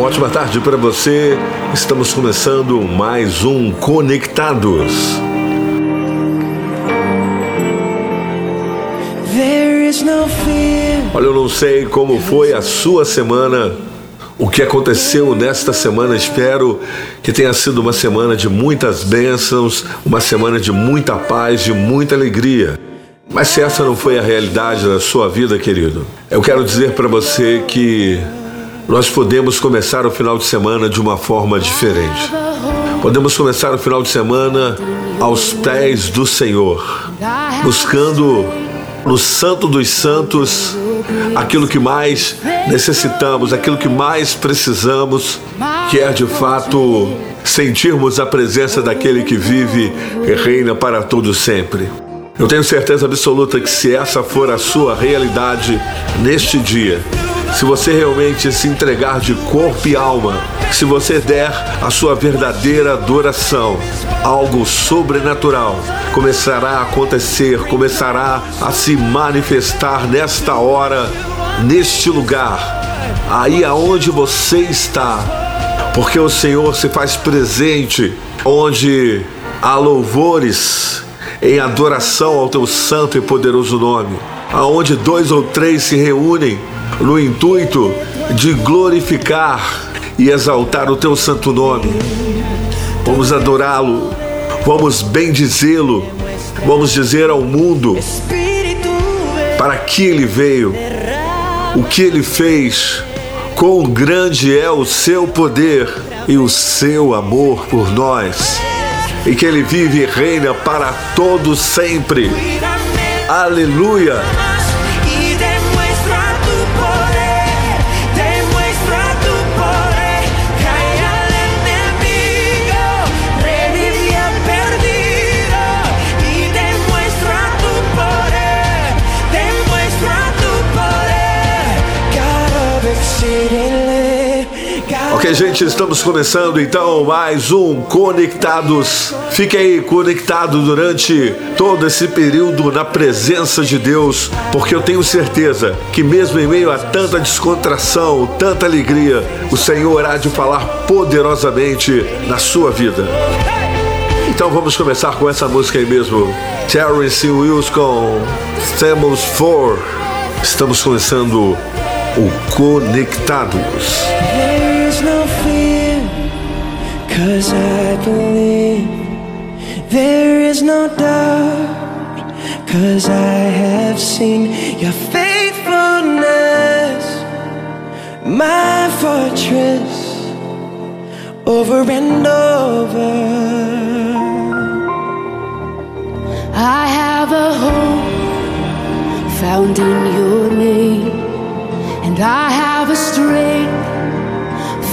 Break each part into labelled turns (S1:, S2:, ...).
S1: Uma ótima tarde para você. Estamos começando mais um Conectados. Olha, eu não sei como foi a sua semana, o que aconteceu nesta semana. Espero que tenha sido uma semana de muitas bênçãos, uma semana de muita paz, de muita alegria. Mas se essa não foi a realidade da sua vida, querido, eu quero dizer para você que nós podemos começar o final de semana de uma forma diferente. Podemos começar o final de semana aos pés do Senhor, buscando no Santo dos Santos aquilo que mais necessitamos, aquilo que mais precisamos, que é de fato sentirmos a presença daquele que vive e reina para todo sempre. Eu tenho certeza absoluta que se essa for a sua realidade neste dia, se você realmente se entregar de corpo e alma, se você der a sua verdadeira adoração, algo sobrenatural começará a acontecer, começará a se manifestar nesta hora, neste lugar, aí aonde você está, porque o Senhor se faz presente onde há louvores em adoração ao teu santo e poderoso nome, aonde dois ou três se reúnem no intuito de glorificar e exaltar o teu santo nome. Vamos adorá-lo, vamos bendizê-lo, vamos dizer ao mundo para que ele veio, o que ele fez, quão grande é o seu poder e o seu amor por nós, e que ele vive e reina para todos sempre. Aleluia! Gente, estamos começando então mais um Conectados. Fique aí conectado durante todo esse período na presença de Deus, porque eu tenho certeza que, mesmo em meio a tanta descontração, tanta alegria, o Senhor há de falar poderosamente na sua vida. Então vamos começar com essa música aí mesmo. Terrence Wills com Stamos For. Estamos começando o Conectados.
S2: No fear, cause I believe there is no doubt, cause I have seen your faithfulness, my fortress, over and over.
S3: I have a hope found in your name, and I have a strength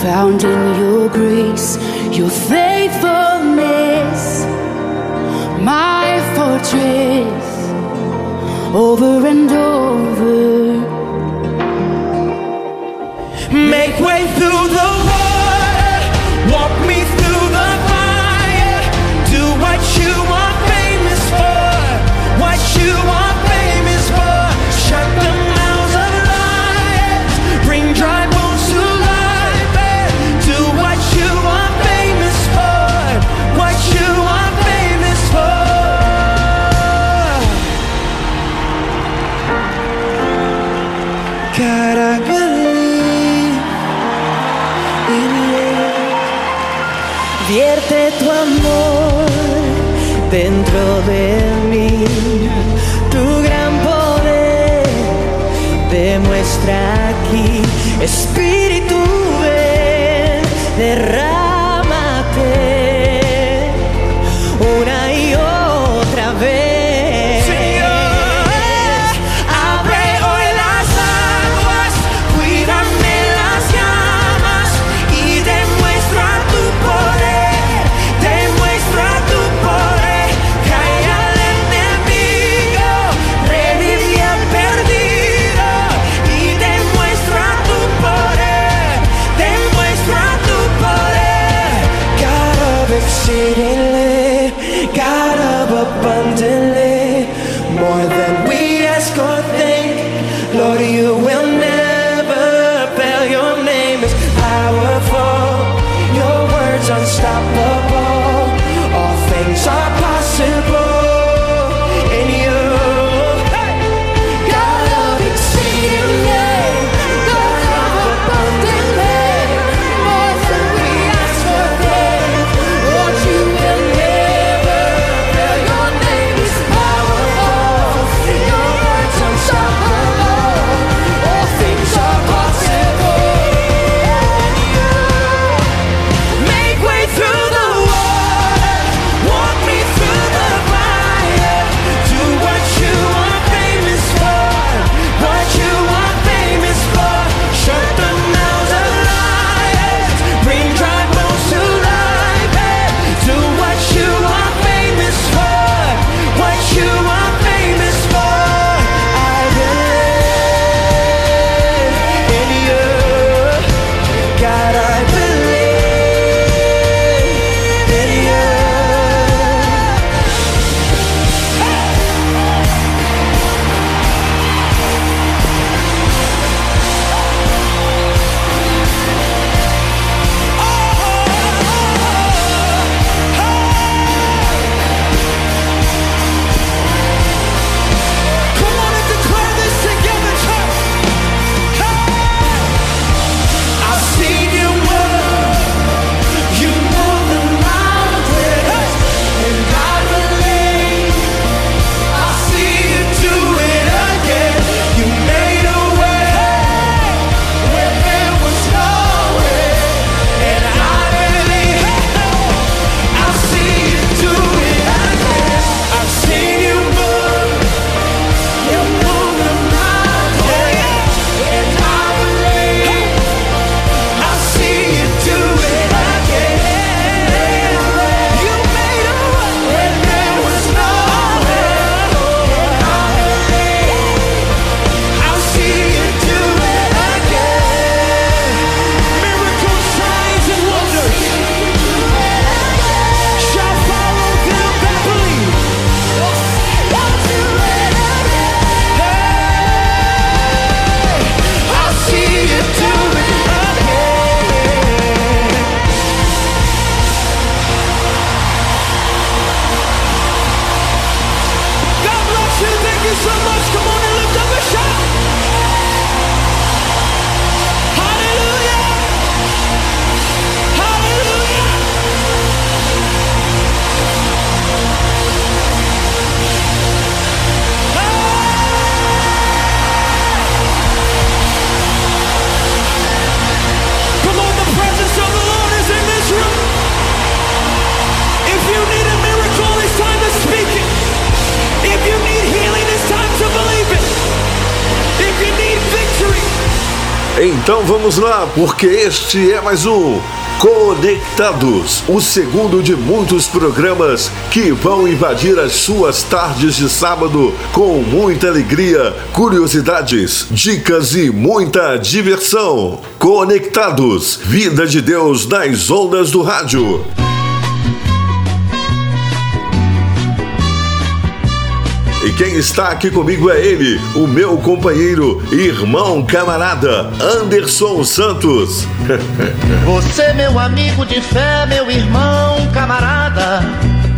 S3: found in your grace, your faithfulness, my fortress, over and over.
S2: Make way through the water,
S1: Então vamos lá, porque este é mais um Conectados, o segundo de muitos programas que vão invadir as suas tardes de sábado com muita alegria, curiosidades, dicas e muita diversão. Conectados, vida de Deus nas ondas do rádio. E quem está aqui comigo é ele, o meu companheiro, irmão, camarada, Anderson Santos.
S4: Você, meu amigo de fé, meu irmão, camarada.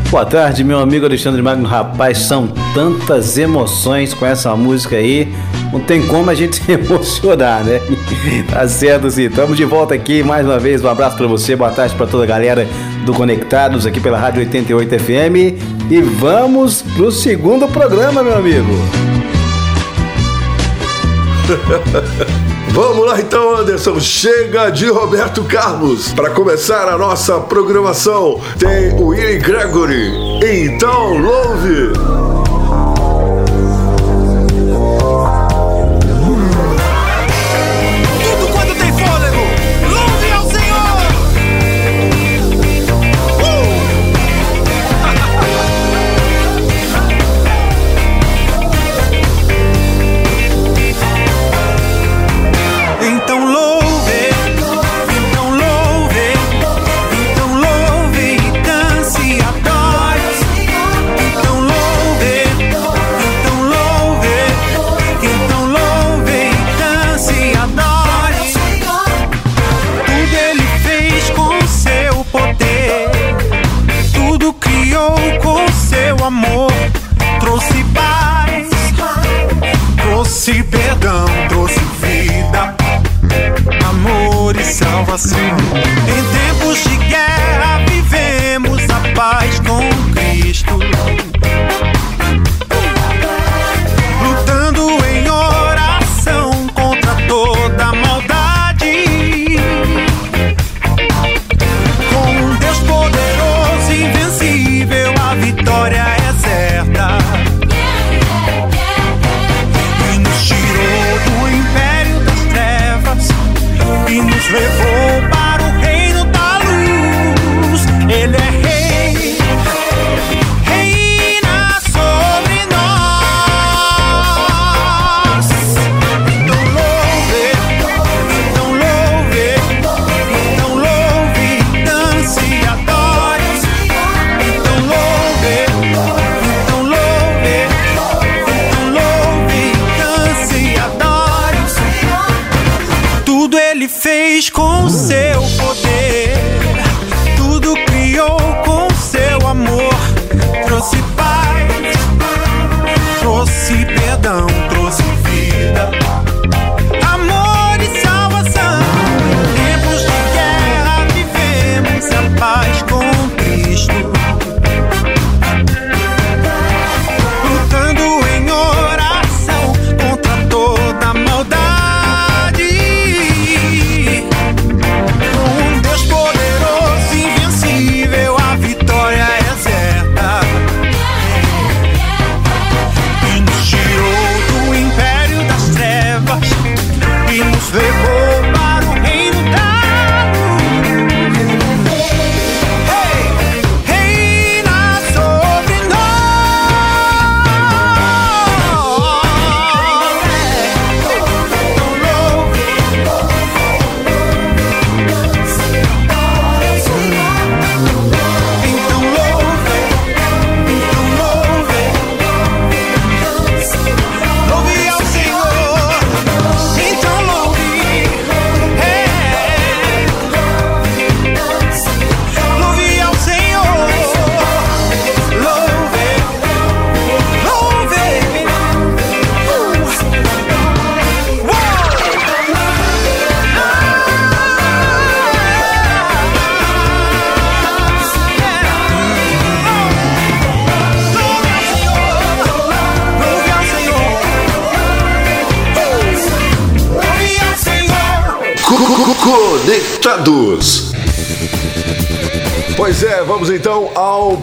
S5: Boa tarde, meu amigo Alexandre Magno. Rapaz, são tantas emoções com essa música aí. Não tem como a gente se emocionar, né? Tá certo, sim. Estamos de volta aqui mais uma vez. Um abraço pra você, boa tarde pra toda a galera do Conectados aqui pela Rádio 88 FM. E vamos pro segundo programa, meu amigo.
S1: Vamos lá então, Anderson. Chega de Roberto Carlos. Para começar a nossa programação, tem o Willie Gregory. Então, louve!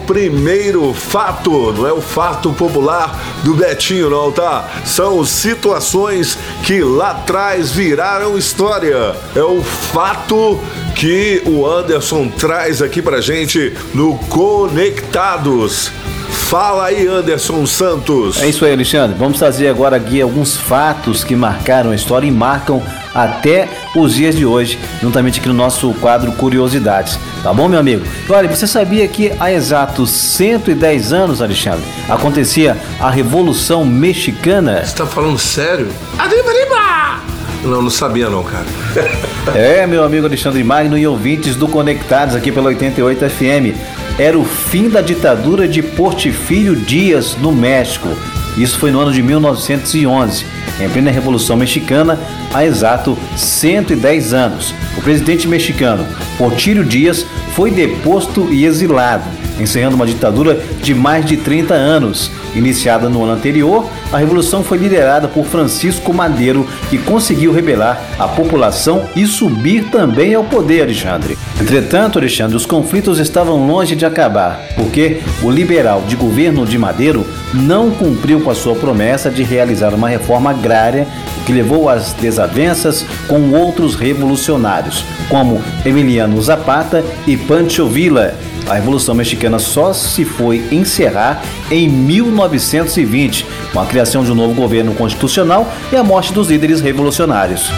S1: Primeiro fato. Não é o fato popular do Betinho, não, tá? São situações que lá atrás viraram história. É o fato que o Anderson traz aqui pra gente no Conectados. Fala aí, Anderson Santos.
S5: É isso aí, Alexandre. Vamos trazer agora aqui alguns fatos que marcaram a história e marcam até os dias de hoje, juntamente aqui no nosso quadro Curiosidades. Tá bom, meu amigo? Olha, você sabia que há exatos 110 anos, Alexandre, acontecia a Revolução Mexicana?
S1: Você tá falando sério? Arriba, arriba! Não, não sabia não, cara.
S5: É, meu amigo Alexandre Magno e ouvintes do Conectados aqui pela 88 FM. Era o fim da ditadura de Portifírio Dias no México. Isso foi no ano de 1911, em plena Revolução Mexicana, há exato 110 anos. O presidente mexicano Portírio Dias foi deposto e exilado, encerrando uma ditadura de mais de 30 anos. Iniciada no ano anterior, a revolução foi liderada por Francisco Madeiro, que conseguiu rebelar a população e subir também ao poder, Alexandre. Entretanto, Alexandre, os conflitos estavam longe de acabar, porque o liberal de governo de Madeiro não cumpriu com a sua promessa de realizar uma reforma agrária, que levou às desavenças com outros revolucionários, como Emiliano Zapata e Pancho Villa. A Revolução Mexicana só se foi encerrar em 1920, com a criação de um novo governo constitucional e a morte dos líderes revolucionários.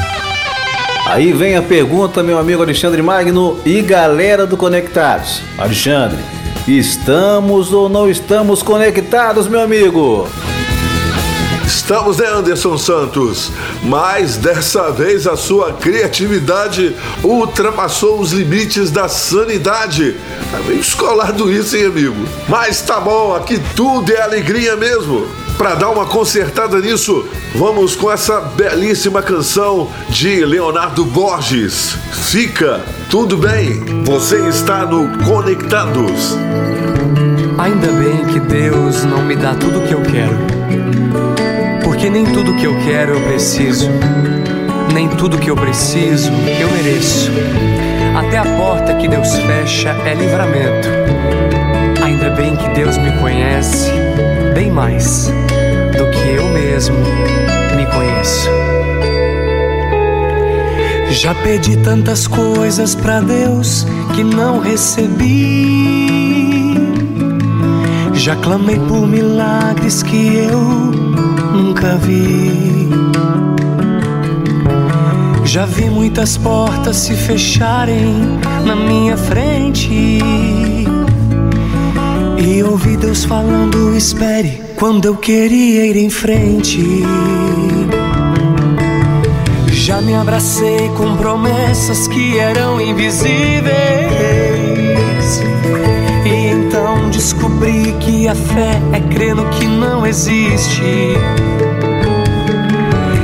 S5: Aí vem a pergunta, meu amigo Alexandre Magno e galera do Conectados. Alexandre, estamos ou não estamos conectados, meu amigo?
S1: Estamos, né, Anderson Santos? Mas dessa vez a sua criatividade ultrapassou os limites da sanidade. Tá meio escolado isso, hein, amigo? Mas tá bom, aqui tudo é alegria mesmo. para dar uma consertada nisso, vamos com essa belíssima canção de Leonardo Borges. Fica tudo bem, você está no Conectados.
S6: Ainda bem que Deus não me dá tudo o que eu quero. Porque nem tudo que eu quero eu preciso. Nem tudo que eu preciso eu mereço. Até a porta que Deus fecha é livramento. Ainda bem que Deus me conhece bem mais do que eu mesmo me conheço. Já pedi tantas coisas pra Deus que não recebi. Já clamei por milagres que eu nunca vi. Já vi muitas portas se fecharem na minha frente. E ouvi Deus falando: espere, quando eu queria ir em frente. Já me abracei com promessas que eram invisíveis. E então descobri que a fé é crer no que não existe.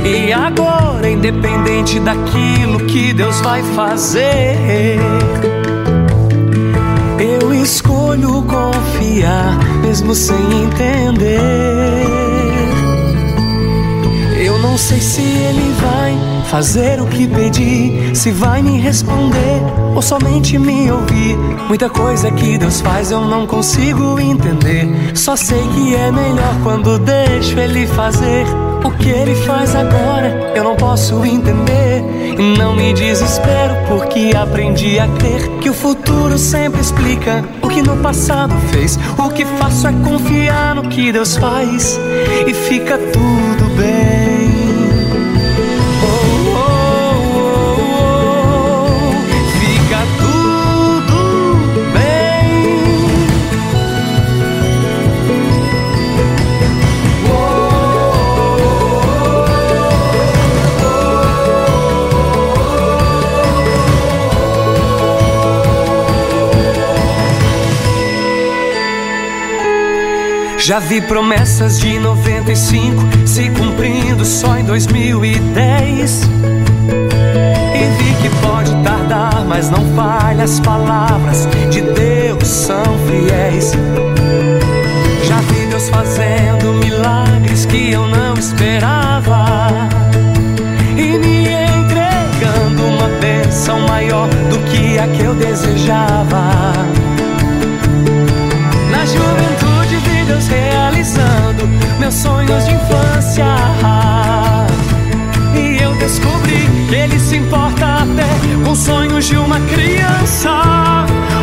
S6: E agora, independente daquilo que Deus vai fazer, eu escolho confiar, mesmo sem entender. Não sei se ele vai fazer o que pedi, se vai me responder ou somente me ouvir. Muita coisa que Deus faz eu não consigo entender. Só sei que é melhor quando deixo ele fazer. O que ele faz agora eu não posso entender. E não me desespero porque aprendi a crer que o futuro sempre explica o que no passado fez. O que faço é confiar no que Deus faz e fica tudo bem. Já vi promessas de 95 se cumprindo só em 2010. E vi que pode tardar, mas não falha. As palavras de Deus são fiéis. Já vi Deus fazendo milagres que eu não esperava. E me entregando uma bênção maior do que a que eu desejava. Realizando meus sonhos de infância. E eu descobri que Ele se importa até com os sonhos de uma criança.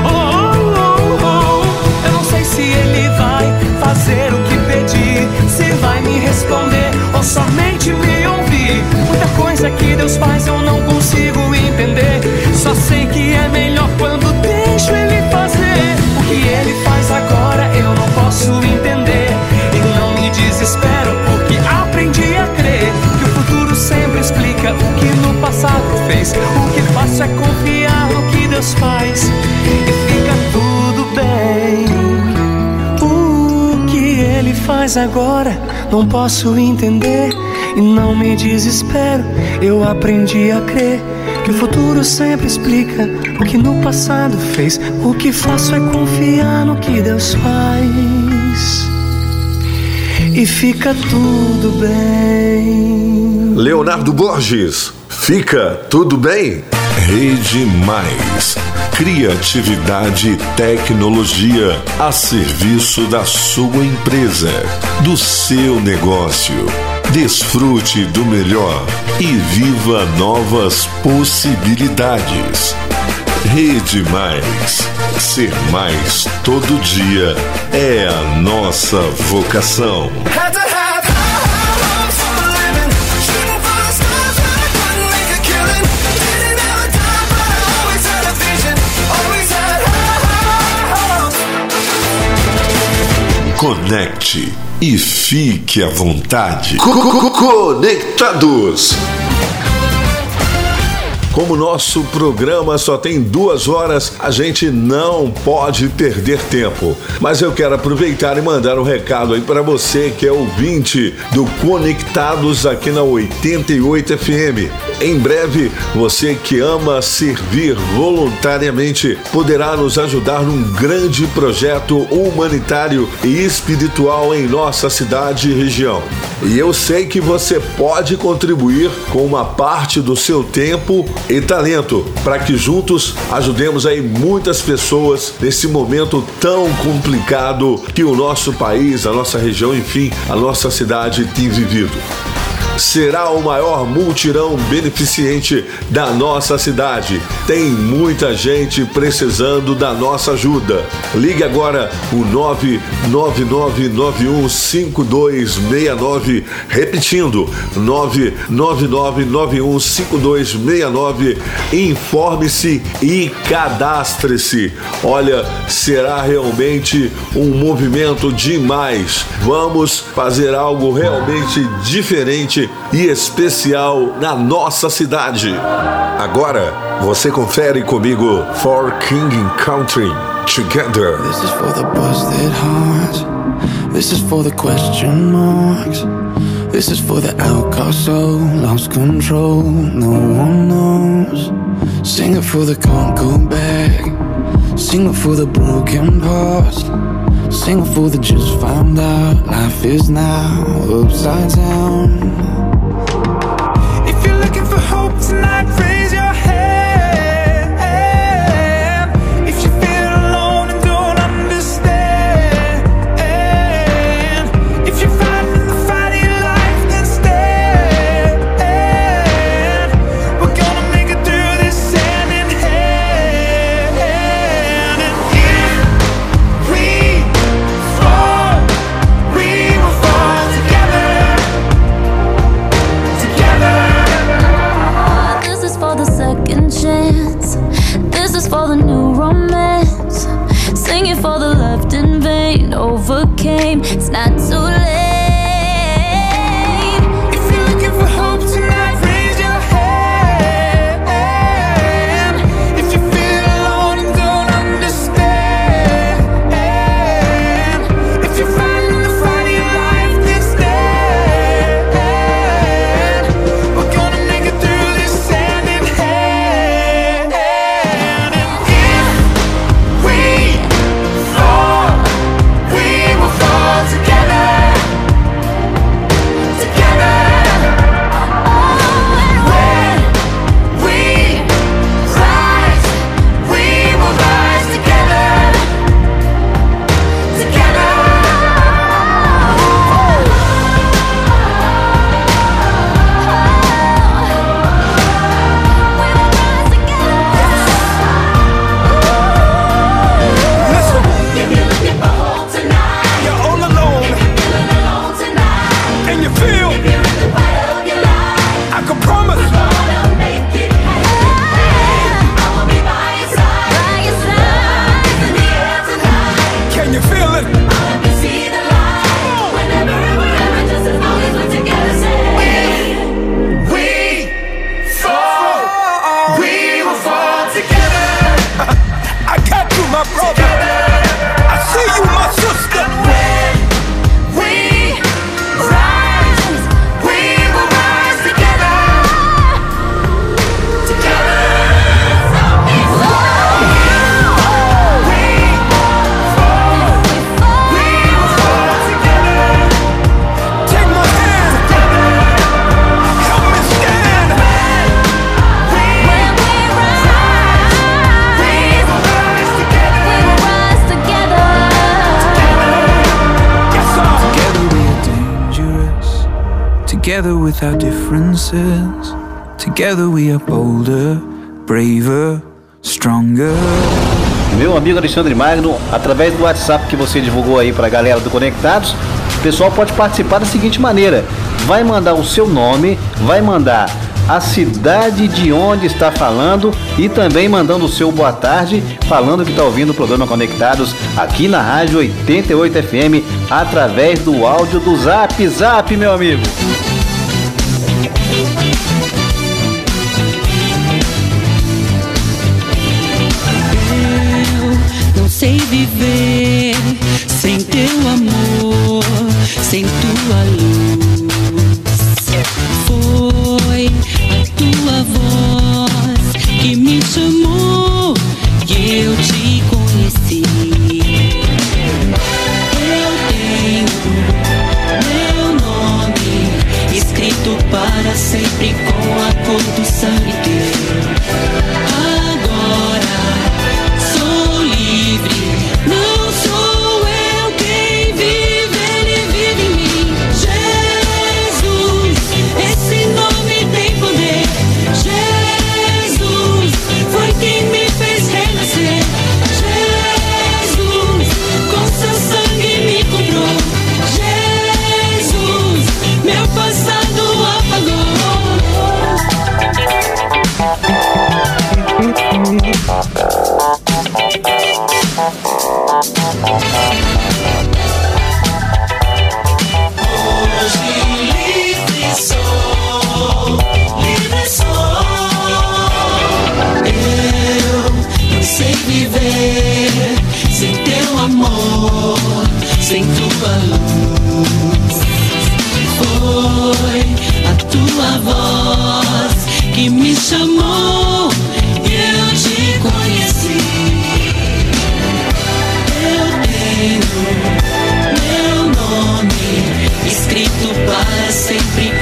S6: Oh, oh, oh, oh. Eu não sei se Ele vai fazer o que pedi, se vai me responder ou somente me ouvir. Muita coisa que Deus faz eu não consigo entender. Só sei que é melhor passado fez. O que faço é confiar no que Deus faz e fica tudo bem. O que Ele faz agora não posso entender e não me desespero. Eu aprendi a crer que o futuro sempre explica o que no passado fez. O que faço é confiar no que Deus faz e fica tudo bem.
S1: Leonardo Borges, fica tudo bem? Rede Mais. Criatividade e tecnologia a serviço da sua empresa, do seu negócio. Desfrute do melhor e viva novas possibilidades. Rede Mais. Ser mais todo dia é a nossa vocação. Conecte e fique à vontade. Co- co- co- Conectados. Como nosso programa só tem duas horas, a gente não pode perder tempo. Mas eu quero aproveitar e mandar um recado aí para você que é ouvinte do Conectados aqui na 88 FM. Em breve, você que ama servir voluntariamente poderá nos ajudar num grande projeto humanitário e espiritual em nossa cidade e região. E eu sei que você pode contribuir com uma parte do seu tempo e talento para que juntos ajudemos aí muitas pessoas nesse momento tão complicado que o nosso país, a nossa região, enfim, a nossa cidade tem vivido será o maior multirão beneficente da nossa cidade. Tem muita gente precisando da nossa ajuda. Ligue agora o 999915269, repetindo, 999915269. Informe-se e cadastre-se. Olha, será realmente um movimento demais. Vamos fazer algo realmente diferente e especial na nossa cidade. Agora, você confere comigo For King and Country Together.
S7: This is for the busted hearts. This is for the question marks. This is for the outcast soul, lost control, no one knows. Sing it for the can't go back. Sing it for the broken past. Sing it for the just found out life is now upside down. Differences. Together we are bolder, braver, stronger.
S5: Meu amigo Alexandre Magno, através do WhatsApp que você divulgou aí pra galera do Conectados, o pessoal pode participar da seguinte maneira: vai mandar o seu nome, vai mandar a cidade de onde está falando e também mandando o seu boa tarde, falando que está ouvindo o programa Conectados aqui na Rádio 88 FM através do áudio do Zap Zap, meu amigo.
S8: viver sem teu amor, sem tua luz. a voz que me chamou e eu te conheci. Eu tenho meu nome escrito para sempre.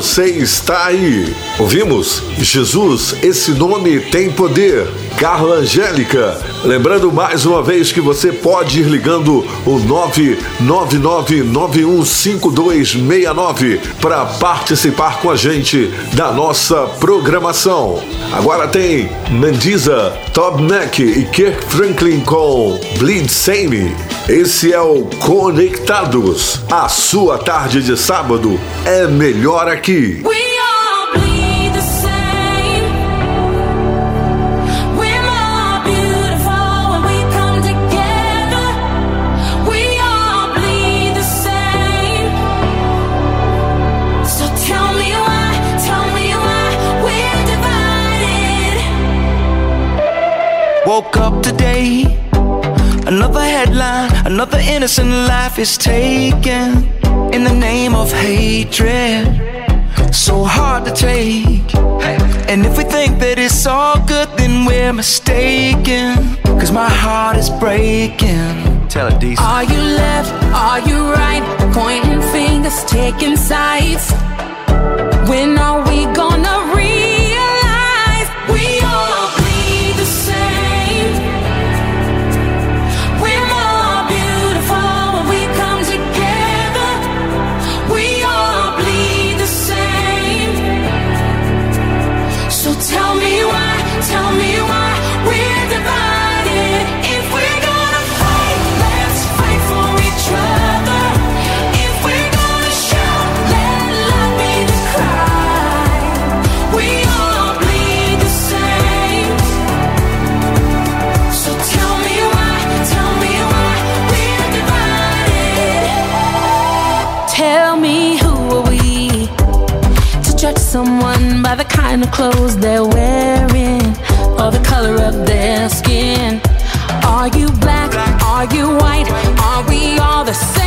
S1: você está aí. Ouvimos? Jesus, esse nome tem poder. Carla Angélica. Lembrando mais uma vez que você pode ir ligando o 999915269 para participar com a gente da nossa programação. Agora tem Mendiza, Tobneck e Kirk Franklin com Bleed Same. Esse é o Conectados. A sua tarde de sábado é melhor aqui.
S3: We
S6: Another innocent life is taken in the name of hatred. So hard to take. And if we think that it's all good, then we're mistaken. Cause my heart is breaking. Tell it, DC.
S3: Are you left? Are you right? Pointing fingers, taking sides. When are we gonna? Clothes they're wearing or the color of their skin. Are you black? Are you white? Are we all the same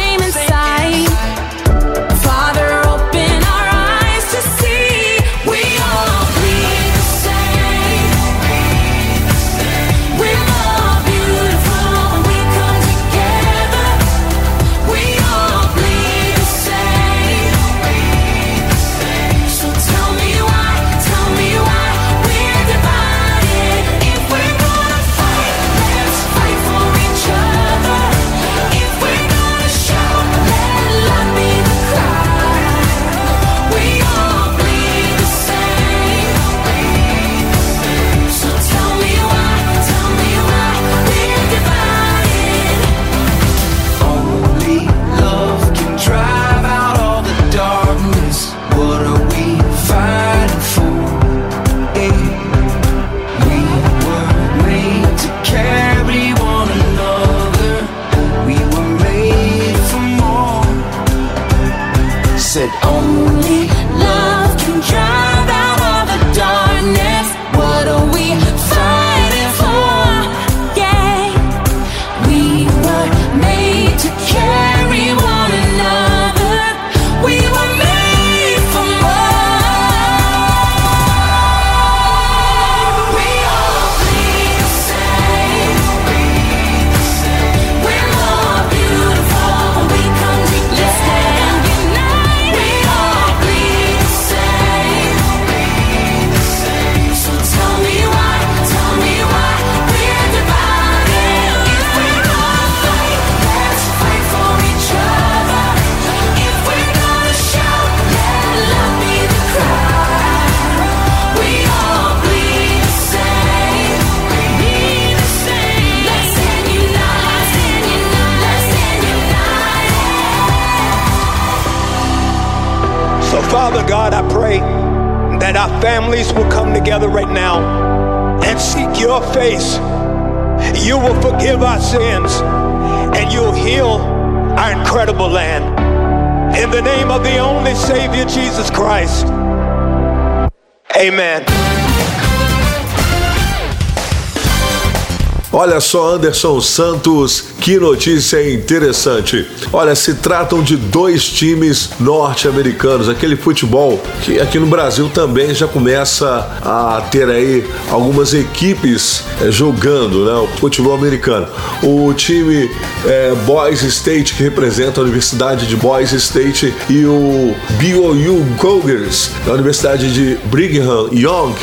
S1: só, Anderson Santos, que notícia interessante. Olha, se tratam de dois times norte-americanos, aquele futebol que aqui no Brasil também já começa a ter aí algumas equipes eh, jogando, né? O futebol americano. O time eh, Boise State, que representa a Universidade de Boise State, e o BYU Cougars, da Universidade de Brigham Young,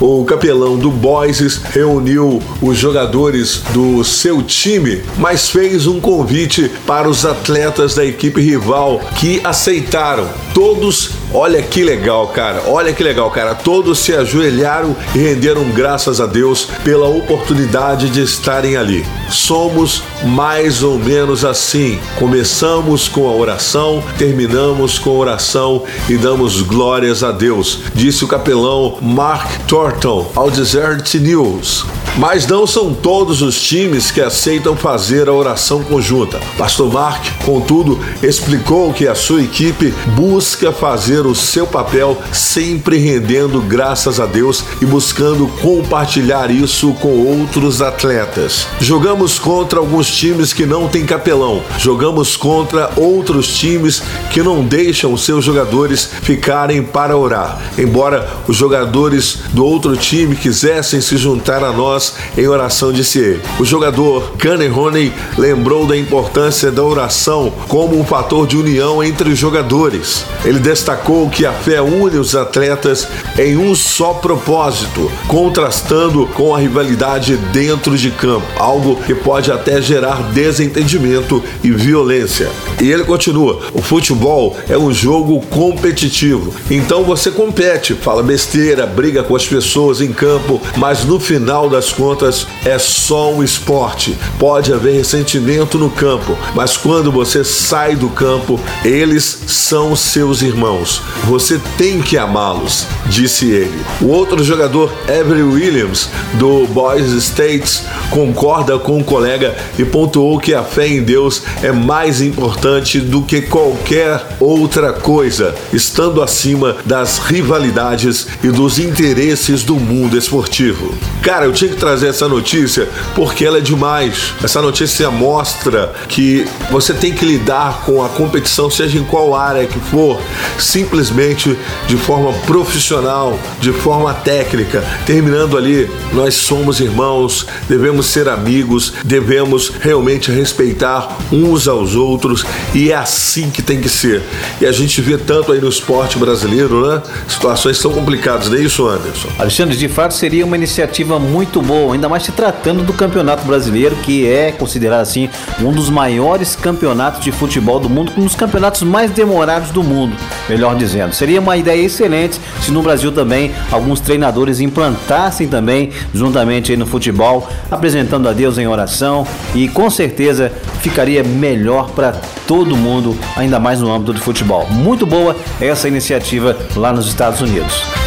S1: o capelão do Boise reuniu os jogadores do seu time, mas fez um convite para os atletas da equipe rival que aceitaram. Todos, olha que legal, cara. Olha que legal, cara. Todos se ajoelharam e renderam graças a Deus pela oportunidade de estarem ali. Somos mais ou menos assim. Começamos com a oração, terminamos com a oração e damos glórias a Deus, disse o capelão Mark Thornton ao Desert News. Mas não são todos os times que aceitam fazer a oração conjunta. Pastor Mark, contudo, explicou que a sua equipe busca fazer o seu papel sempre rendendo graças a Deus e buscando compartilhar isso com outros atletas. Jogamos contra alguns times que não têm capelão, jogamos contra outros times que não deixam seus jogadores ficarem para orar. Embora os jogadores do outro time quisessem se juntar a nós em oração, disse ele. O jogador Honey lembrou da importância da oração como um fator de união entre os jogadores. Ele destacou que a fé une os atletas em um só propósito, contrastando com a rivalidade dentro de campo, algo que pode até gerar desentendimento e violência. E ele continua: o futebol é um jogo competitivo, então você compete, fala besteira, briga com as pessoas em campo, mas no final das contas é só um esporte. Pode haver ressentimento no campo, mas quando você sai do campo, eles são seus irmãos. Você tem que amá-los, disse ele. O outro jogador, Avery Williams, do Boys States, concorda com o colega e pontuou que a fé em Deus é mais importante do que qualquer outra coisa, estando acima das rivalidades e dos interesses do mundo esportivo. Cara, eu tinha que trazer essa notícia porque ela é demais. Essa notícia mostra que você tem que lidar com a competição, seja em qual área que for, simplesmente de forma profissional, de forma técnica, terminando ali, nós somos irmãos, devemos ser amigos, devemos realmente respeitar uns aos outros e é assim que tem que ser. E a gente vê tanto aí no esporte brasileiro, né? Situações tão complicadas, não é isso, Anderson?
S5: Alexandre, de fato seria uma iniciativa muito boa, ainda mais se tratando do Campeonato Brasileiro, que é considerado assim um dos maiores campeonatos de futebol do mundo, um dos campeonatos mais demorados do mundo, melhor dizendo. Seria uma ideia excelente se no Brasil também alguns treinadores implantassem também juntamente no futebol, apresentando a Deus em oração e com certeza ficaria melhor para todo mundo, ainda mais no âmbito do futebol. Muito boa essa iniciativa lá nos Estados Unidos.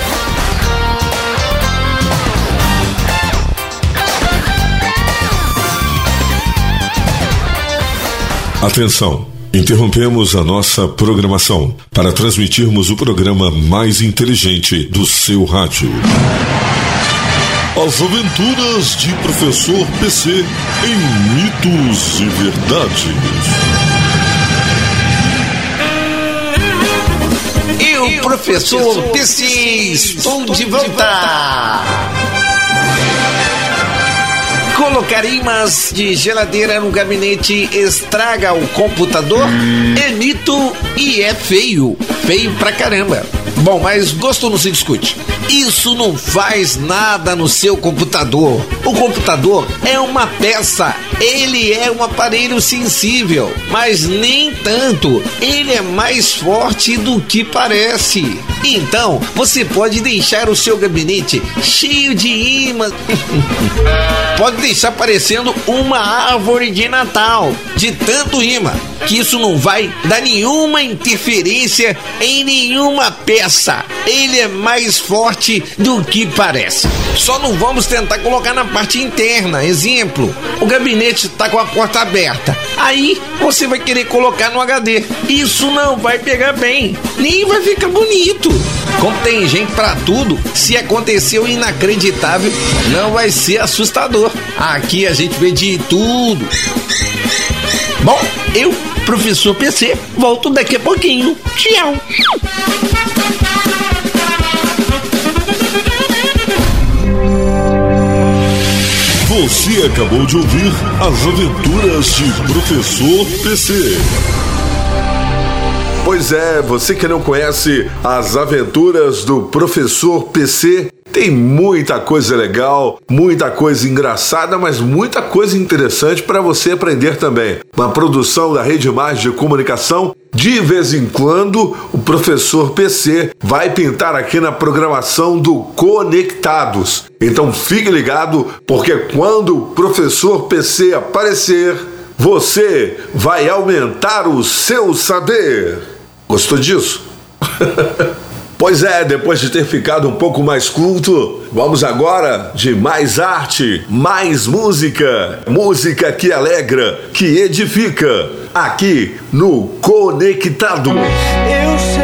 S1: Atenção! Interrompemos a nossa programação para transmitirmos o programa mais inteligente do seu rádio. As aventuras de Professor PC em mitos e verdades.
S9: Eu, professor PC, estou de volta. Colocar imãs de geladeira no gabinete estraga o computador? É mito e é feio. Feio pra caramba. Bom, mas gosto não se discute. Isso não faz nada no seu computador. O computador é uma peça. Ele é um aparelho sensível, mas nem tanto. Ele é mais forte do que parece. Então, você pode deixar o seu gabinete cheio de imãs. pode deixar parecendo uma árvore de Natal, de tanto imã, que isso não vai dar nenhuma interferência em nenhuma peça. Ele é mais forte do que parece. Só não vamos tentar colocar na parte interna. Exemplo, o gabinete está com a porta aberta. Aí você vai querer colocar no HD. Isso não vai pegar bem, nem vai ficar bonito. Como tem gente para tudo, se acontecer o inacreditável, não vai ser assustador. Aqui a gente vê de tudo. Bom, eu, professor PC, volto daqui a pouquinho. Tchau.
S1: Você acabou de ouvir As Aventuras de Professor PC. Pois é, você que não conhece As Aventuras do Professor PC, tem muita coisa legal, muita coisa engraçada, mas muita coisa interessante para você aprender também. Uma produção da Rede Mais de Comunicação. De vez em quando, o professor PC vai pintar aqui na programação do Conectados. Então fique ligado, porque quando o professor PC aparecer, você vai aumentar o seu saber. Gostou disso? Pois é, depois de ter ficado um pouco mais culto, vamos agora de mais arte, mais música. Música que alegra, que edifica. Aqui no Conectado.
S2: Eu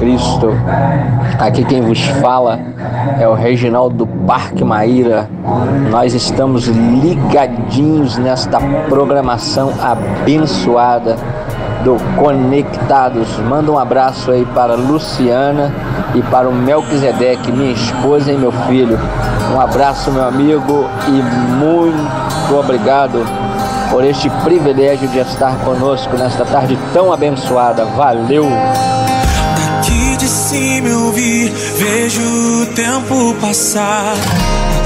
S10: Cristo. Aqui quem vos fala é o Reginaldo do Parque Maíra. Nós estamos ligadinhos nesta programação abençoada do Conectados. Manda um abraço aí para Luciana e para o Melquisedeque, minha esposa e meu filho. Um abraço, meu amigo, e muito obrigado por este privilégio de estar conosco nesta tarde tão abençoada. Valeu!
S11: Cima eu vi, vejo o tempo passar.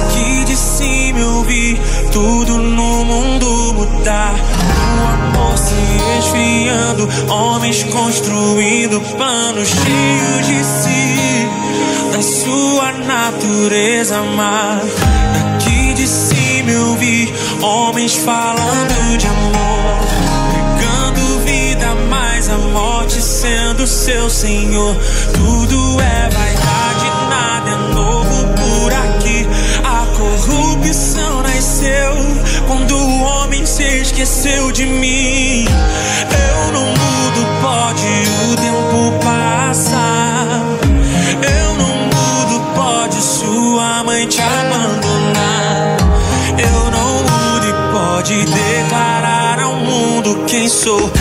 S11: Aqui de cima eu vi tudo no mundo mudar. O amor se esfriando, homens construindo planos cheios de si, da sua natureza amar. Aqui de cima eu vi homens falando de amor, morte sendo seu Senhor. Tudo é vaidade, nada é novo por aqui. A corrupção nasceu quando o homem se esqueceu de mim. Eu não mudo, pode o tempo passar. Eu não mudo, pode sua mãe te abandonar. Eu não mudo e pode declarar ao mundo quem sou.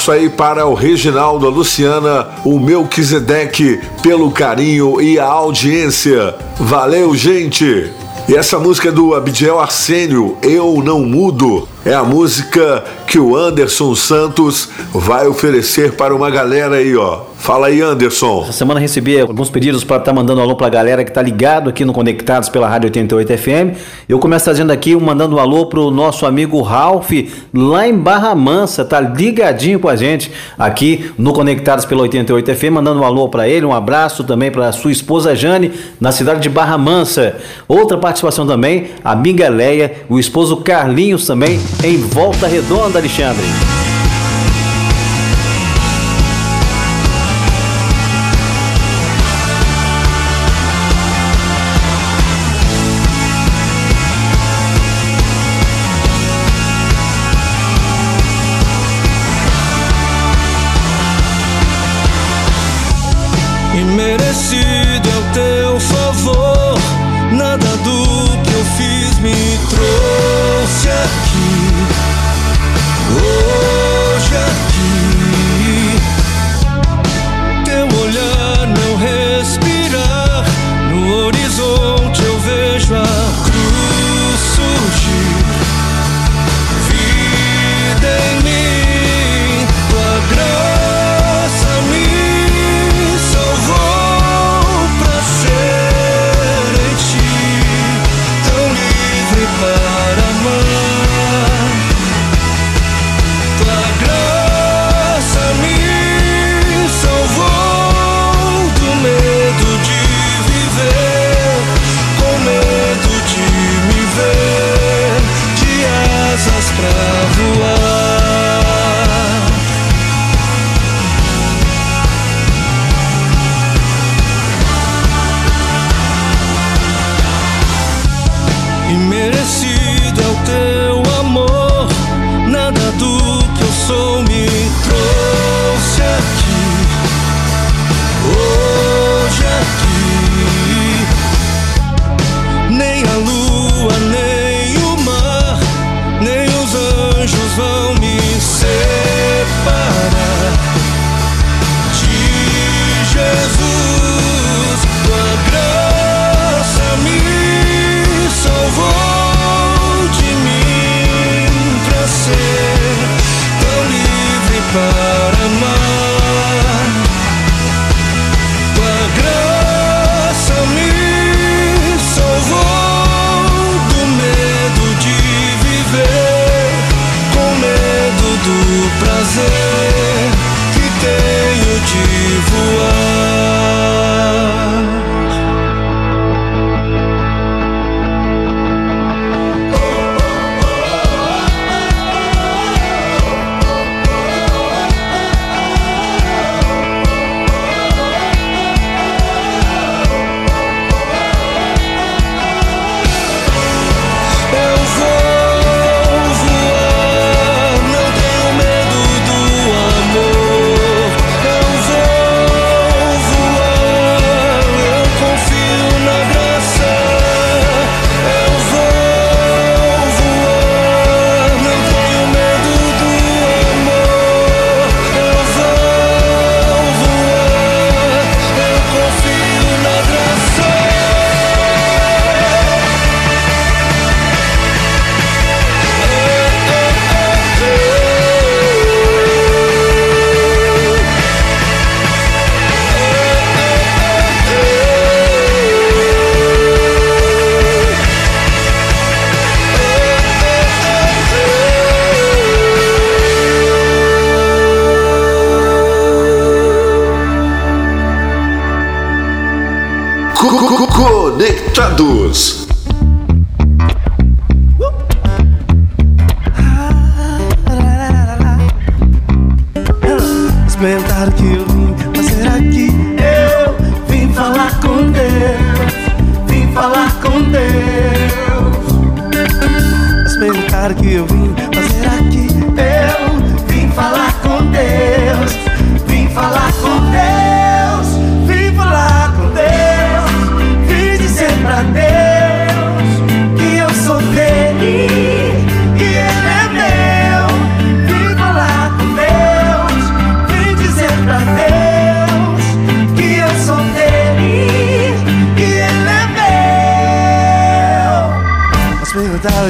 S1: abraço aí para o Reginaldo, a Luciana, o Melquisedeque, pelo carinho e a audiência. Valeu, gente! E essa música é do Abidiel Arsênio, Eu Não Mudo, é a música que o Anderson Santos vai oferecer para uma galera aí, ó. Fala aí, Anderson.
S12: Essa semana recebi alguns pedidos para estar tá mandando alô para a galera que está ligado aqui no Conectados pela Rádio 88 FM. Eu começo trazendo aqui, mandando um alô para o nosso amigo Ralph, lá em Barra Mansa, tá ligadinho com a gente aqui no Conectados pela 88 FM, mandando um alô para ele, um abraço também para sua esposa Jane, na cidade de Barra Mansa. Outra participação também, a amiga Leia, o esposo Carlinhos também, em Volta Redonda, Alexandre.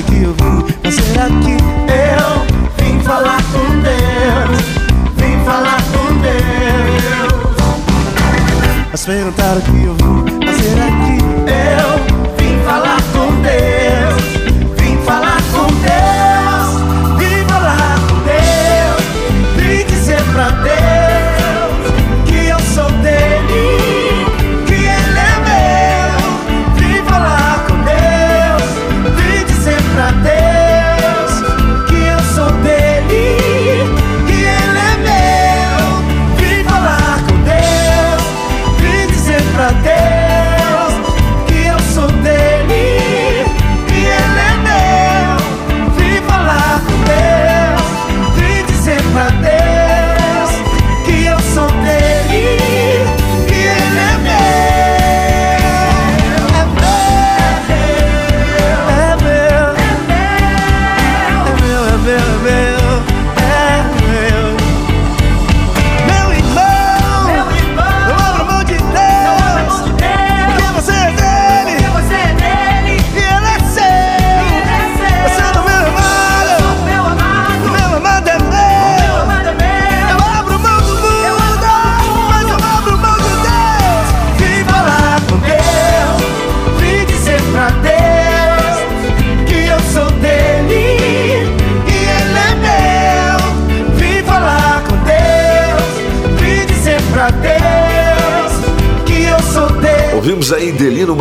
S13: que eu vim? Mas será que eu vim falar com Deus? Vim falar com Deus.
S1: Mas perguntaram que eu vim? fazer será que eu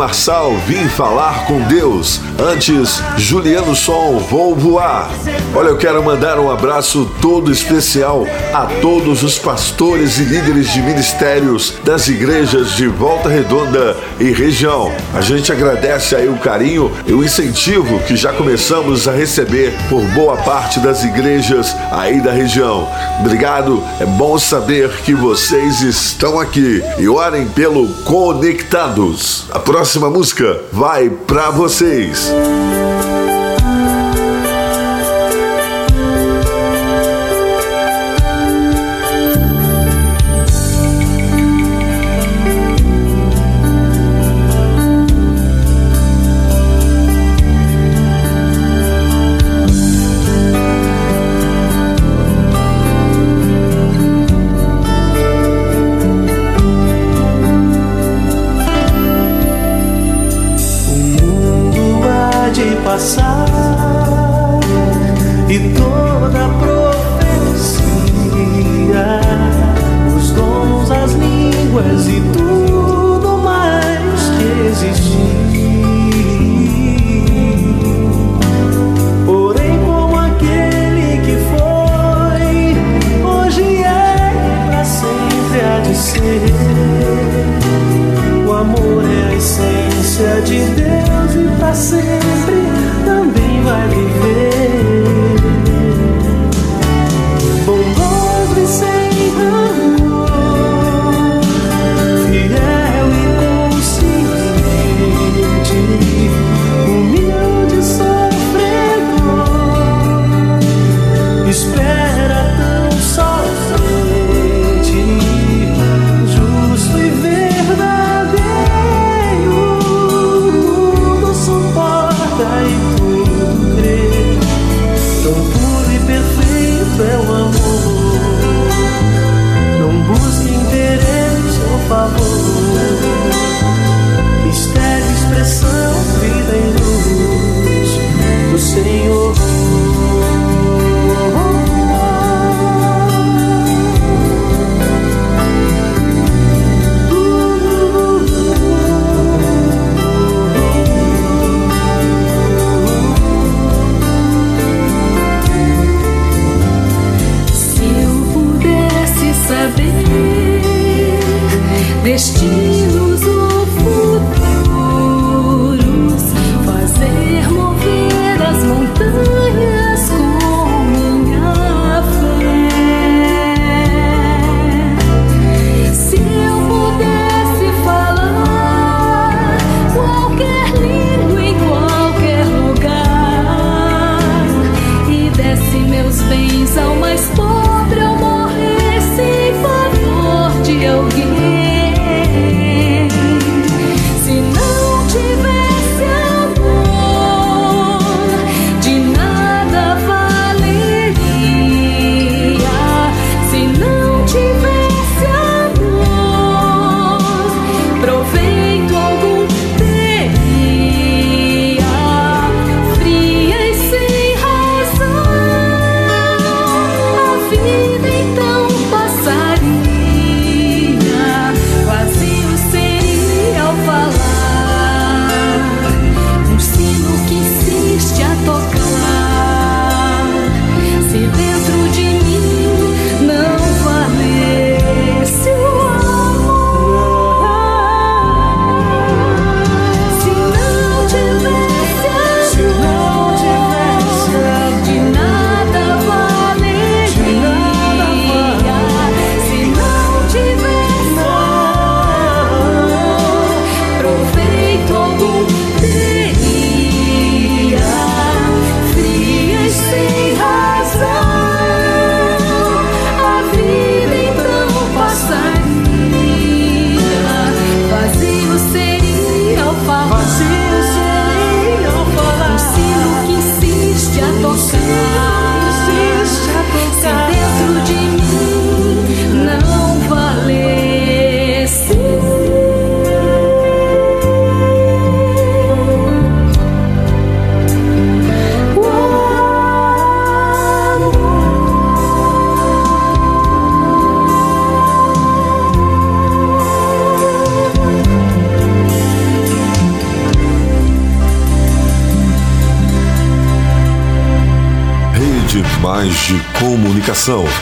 S14: Marçal, Vim Falar com Deus. Antes, Juliano Som, Vou Voar. Olha, eu quero mandar um abraço todo especial a todos os pastores e líderes de ministérios das igrejas de Volta Redonda e região. A gente agradece aí o carinho e o incentivo que já começamos a receber por boa parte das igrejas aí da região. Obrigado, é bom saber que vocês estão aqui e orem pelo Conectados. A próxima música vai para vocês.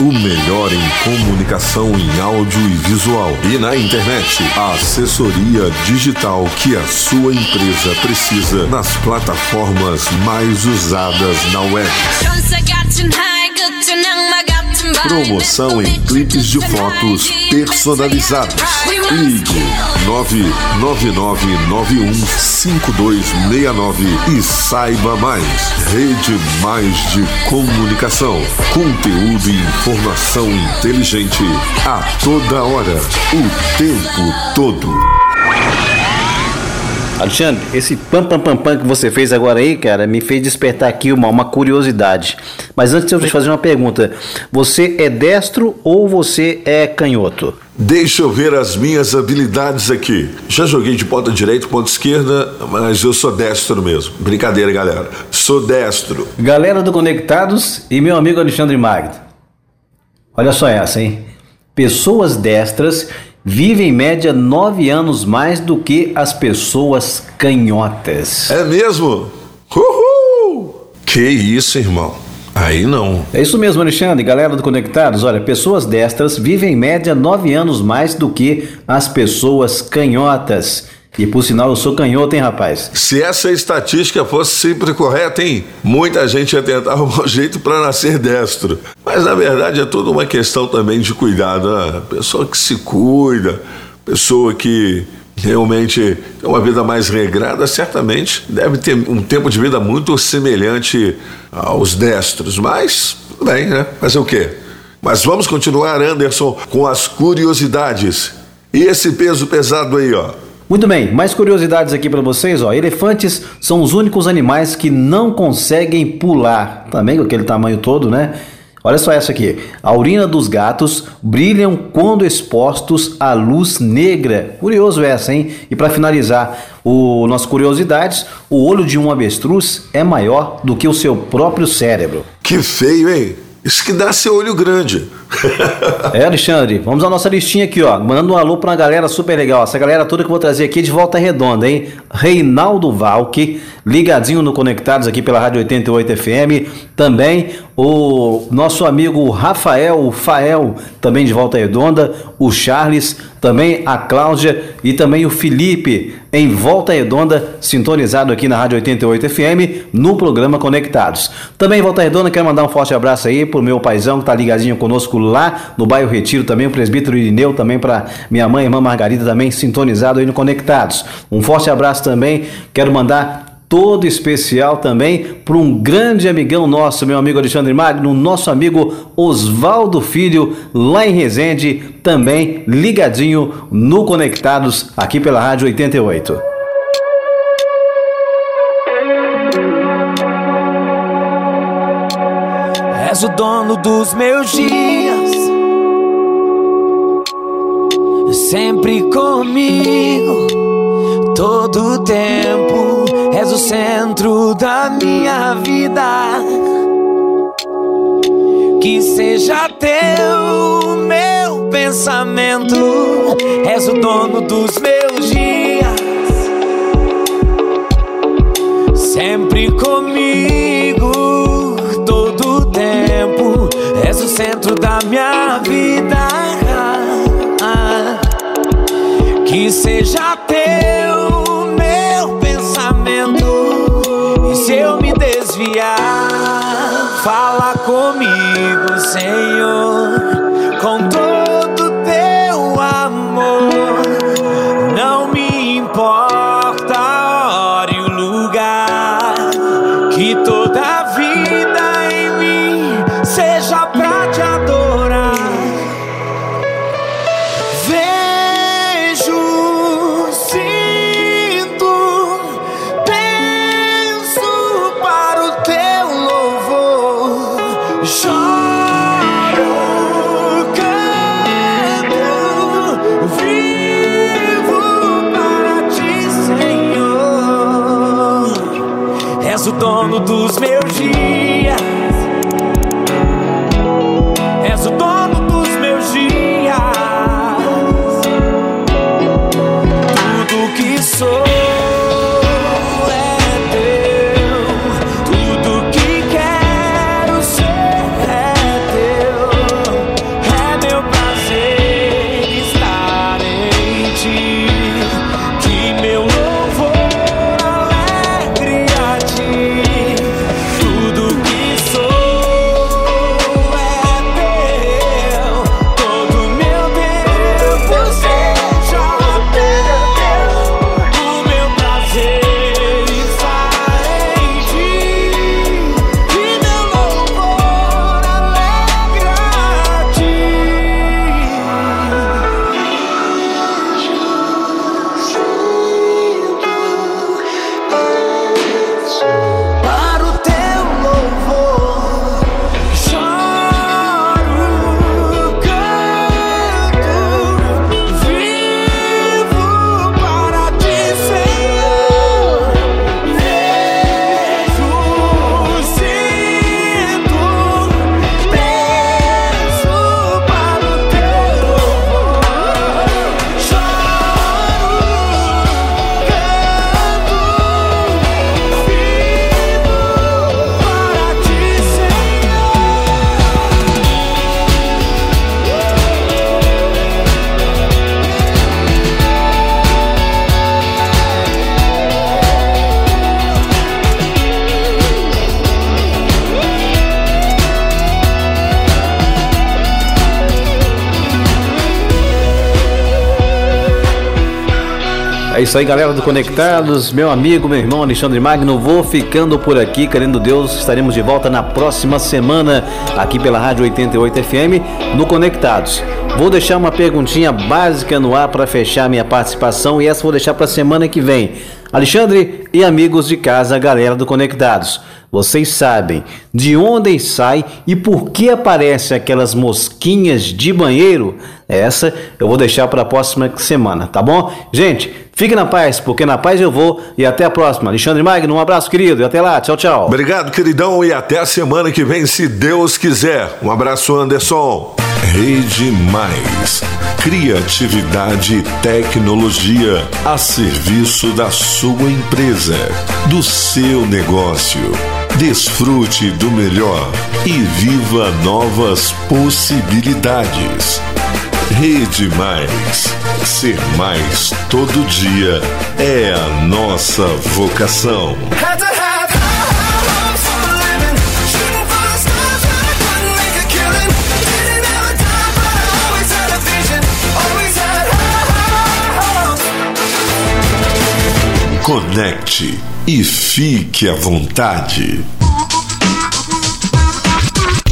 S1: O melhor em comunicação em áudio e visual. E na internet. A assessoria digital que a sua empresa precisa nas plataformas mais usadas na web. Promoção em clipes de fotos personalizados. Ligue 999915269 e saiba mais. Rede Mais de Comunicação. Conteúdo e informação inteligente a toda hora, o tempo todo.
S5: Alexandre, esse pam pam pam pam que você fez agora aí, cara, me fez despertar aqui uma, uma curiosidade. Mas antes eu te fazer uma pergunta: você é destro ou você é canhoto?
S1: Deixa eu ver as minhas habilidades aqui. Já joguei de ponta direita, ponta esquerda, mas eu sou destro mesmo. Brincadeira, galera. Sou destro.
S5: Galera do Conectados e meu amigo Alexandre Magno. Olha só essa, hein? Pessoas destras vivem em média nove anos mais do que as pessoas canhotas.
S1: É mesmo? Uhul! Que isso, irmão? Aí não.
S5: É isso mesmo, Alexandre. Galera do Conectados, olha, pessoas destras vivem em média nove anos mais do que as pessoas canhotas. E por sinal, eu sou canhoto, hein, rapaz?
S1: Se essa estatística fosse sempre correta, hein? Muita gente ia tentar um jeito para nascer destro. Mas na verdade é tudo uma questão também de cuidado. Né? Pessoa que se cuida, pessoa que realmente tem uma vida mais regrada, certamente deve ter um tempo de vida muito semelhante aos destros. Mas, bem, né? Fazer o quê? Mas vamos continuar, Anderson, com as curiosidades. E esse peso pesado aí, ó.
S5: Muito bem, mais curiosidades aqui para vocês, ó. Elefantes são os únicos animais que não conseguem pular, também com aquele tamanho todo, né? Olha só essa aqui. A urina dos gatos brilham quando expostos à luz negra. Curioso essa, hein? E para finalizar o nossas curiosidades, o olho de um avestruz é maior do que o seu próprio cérebro.
S1: Que feio, hein? Isso que dá seu olho grande.
S5: É, Alexandre, vamos à nossa listinha aqui, ó. Mandando um alô pra uma galera super legal. Essa galera toda que eu vou trazer aqui de volta redonda, hein? Reinaldo Valque, ligadinho no Conectados aqui pela Rádio 88 FM. Também o nosso amigo Rafael o Fael, também de volta redonda. O Charles, também a Cláudia e também o Felipe, em volta redonda, sintonizado aqui na Rádio 88 FM, no programa Conectados. Também volta redonda, quero mandar um forte abraço aí pro meu paizão que tá ligadinho conosco lá no bairro Retiro, também o presbítero Irineu, também para minha mãe, irmã Margarida, também sintonizado aí no Conectados. Um forte abraço também, quero mandar todo especial também para um grande amigão nosso, meu amigo Alexandre Magno, nosso amigo Oswaldo Filho, lá em Resende, também ligadinho no Conectados, aqui pela Rádio 88.
S6: És o dono dos meus dias, sempre comigo, todo o tempo. És o centro da minha vida. Que seja teu meu pensamento. És o dono dos meus dias, sempre comigo todo tempo. És o centro da minha vida. Que seja teu dono dos meus dias.
S5: Isso aí, galera do Conectados, meu amigo, meu irmão Alexandre Magno. Vou ficando por aqui, querendo Deus, estaremos de volta na próxima semana aqui pela Rádio 88 FM no Conectados. Vou deixar uma perguntinha básica no ar para fechar minha participação e essa vou deixar para semana que vem. Alexandre e amigos de casa, galera do Conectados. Vocês sabem de onde sai e por que aparecem aquelas mosquinhas de banheiro? Essa eu vou deixar para a próxima semana, tá bom? Gente, fique na paz, porque na paz eu vou e até a próxima. Alexandre Magno, um abraço querido e até lá. Tchau, tchau.
S1: Obrigado, queridão, e até a semana que vem, se Deus quiser. Um abraço, Anderson. Rede Mais. Criatividade e tecnologia a serviço da sua empresa, do seu negócio. Desfrute do melhor e viva novas possibilidades. Rede Mais. Ser mais todo dia é a nossa vocação. Conecte e fique à vontade.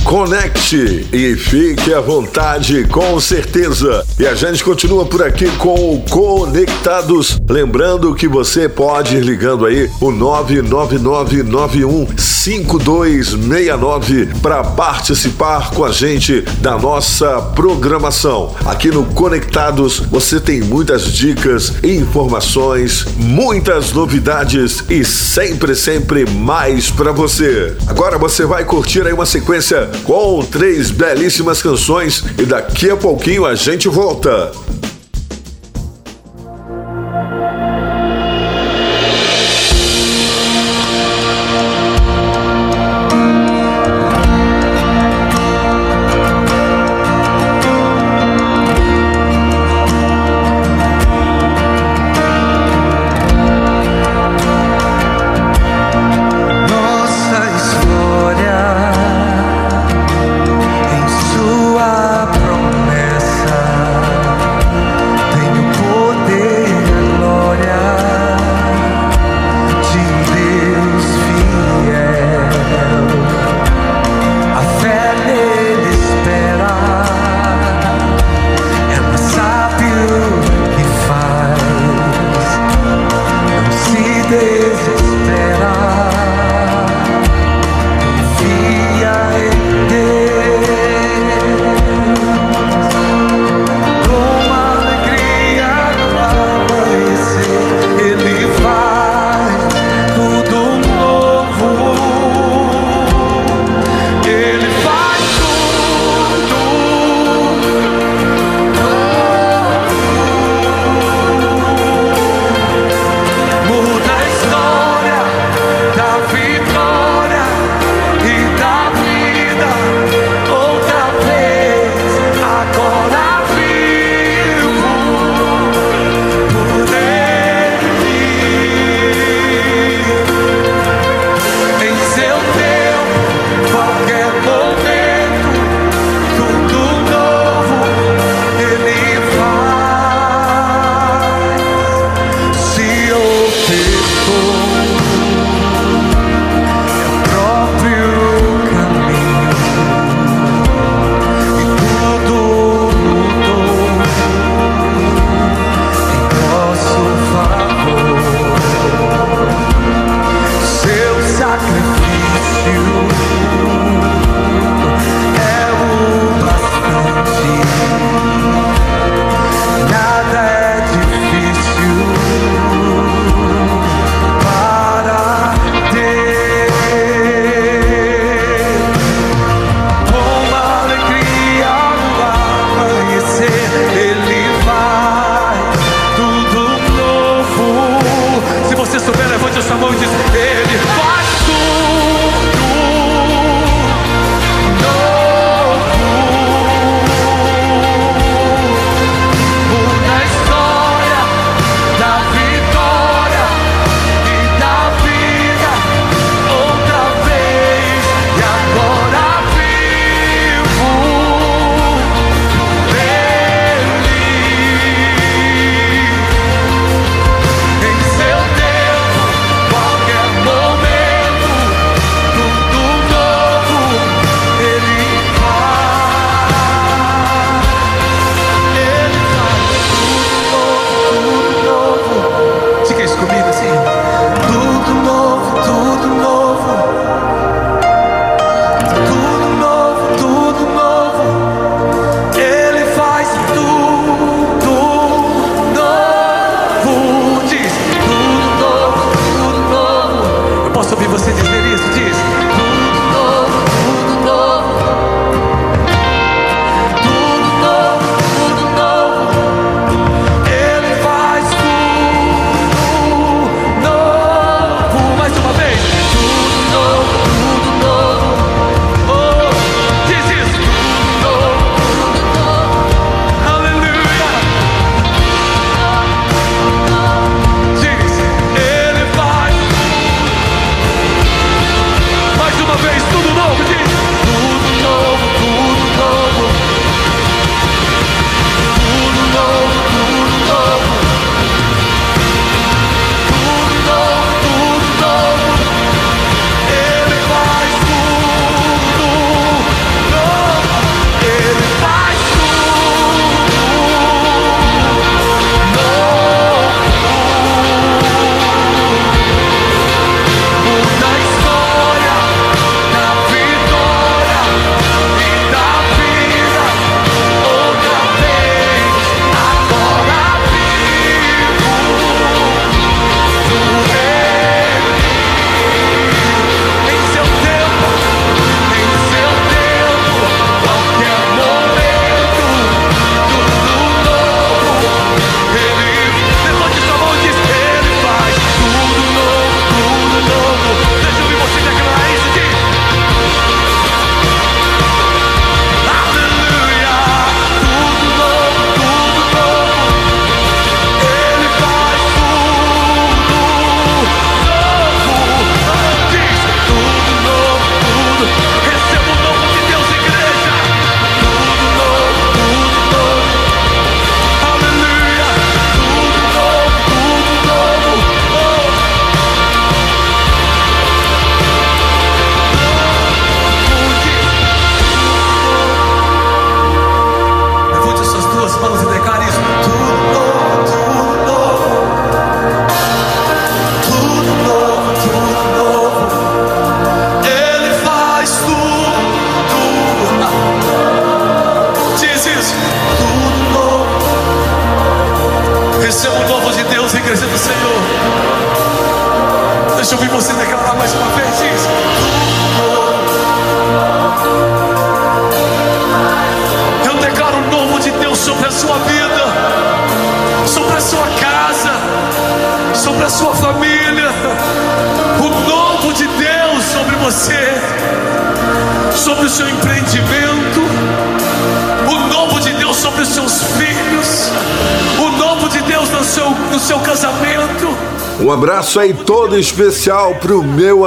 S1: Conecte e fique à vontade, com certeza. E a gente continua por aqui com o Conectados. Lembrando que você pode ir ligando aí o 999915269 para participar com a gente da nossa programação. Aqui no Conectados você tem muitas dicas, informações, muitas novidades e sempre, sempre mais para você. Agora você vai curtir aí uma sequência com três belíssimas canções e daqui a pouquinho a gente volta.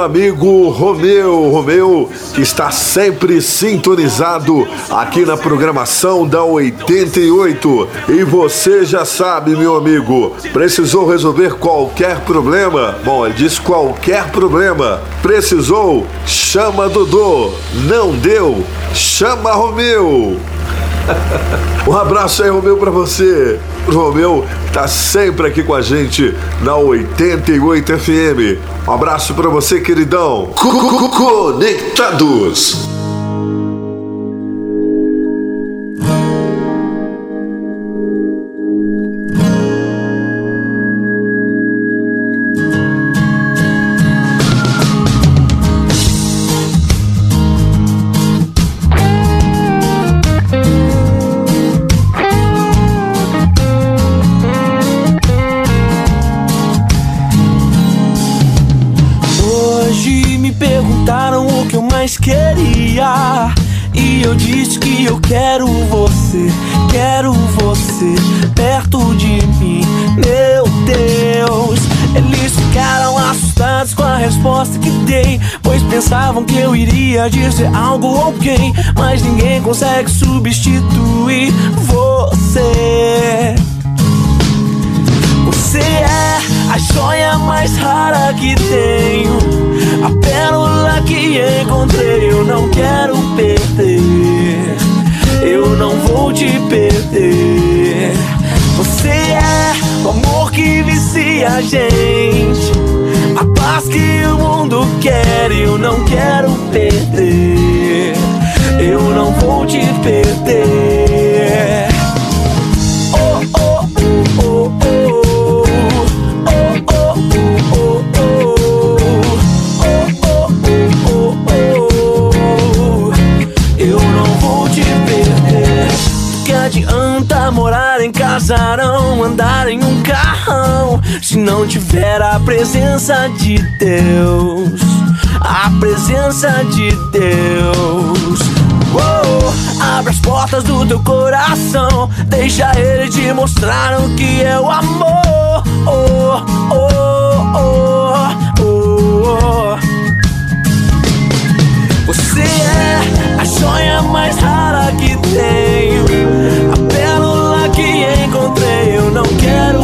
S1: Amigo Romeu. Romeu que está sempre sintonizado aqui na programação da 88. E você já sabe, meu amigo, precisou resolver qualquer problema? Bom, ele disse qualquer problema. Precisou? Chama Dodô. Não deu? Chama Romeu. Um abraço aí, Romeu, pra você. O Romeu tá sempre aqui com a gente na 88 FM. Um abraço pra você, queridão. Conectados.
S6: Eu disse que eu quero você, quero você perto de mim, meu Deus. Eles ficaram assustados com a resposta que dei, pois pensavam que eu iria dizer algo alguém, mas ninguém consegue substituir você. Você é a joia mais rara que tenho, a pérola que encontrei. Eu não quero perder, eu não vou te perder. Você é o amor que vicia a gente, a paz que o mundo quer. Eu não quero perder, eu não vou te perder. Casarão, andar em um carrão, se não tiver a presença de Deus. A presença de Deus. Uou, abre as portas do teu coração, deixa ele te mostrar o que é o amor. Oh, oh, oh, oh. Você é a joia mais rara que tenho, encontrei.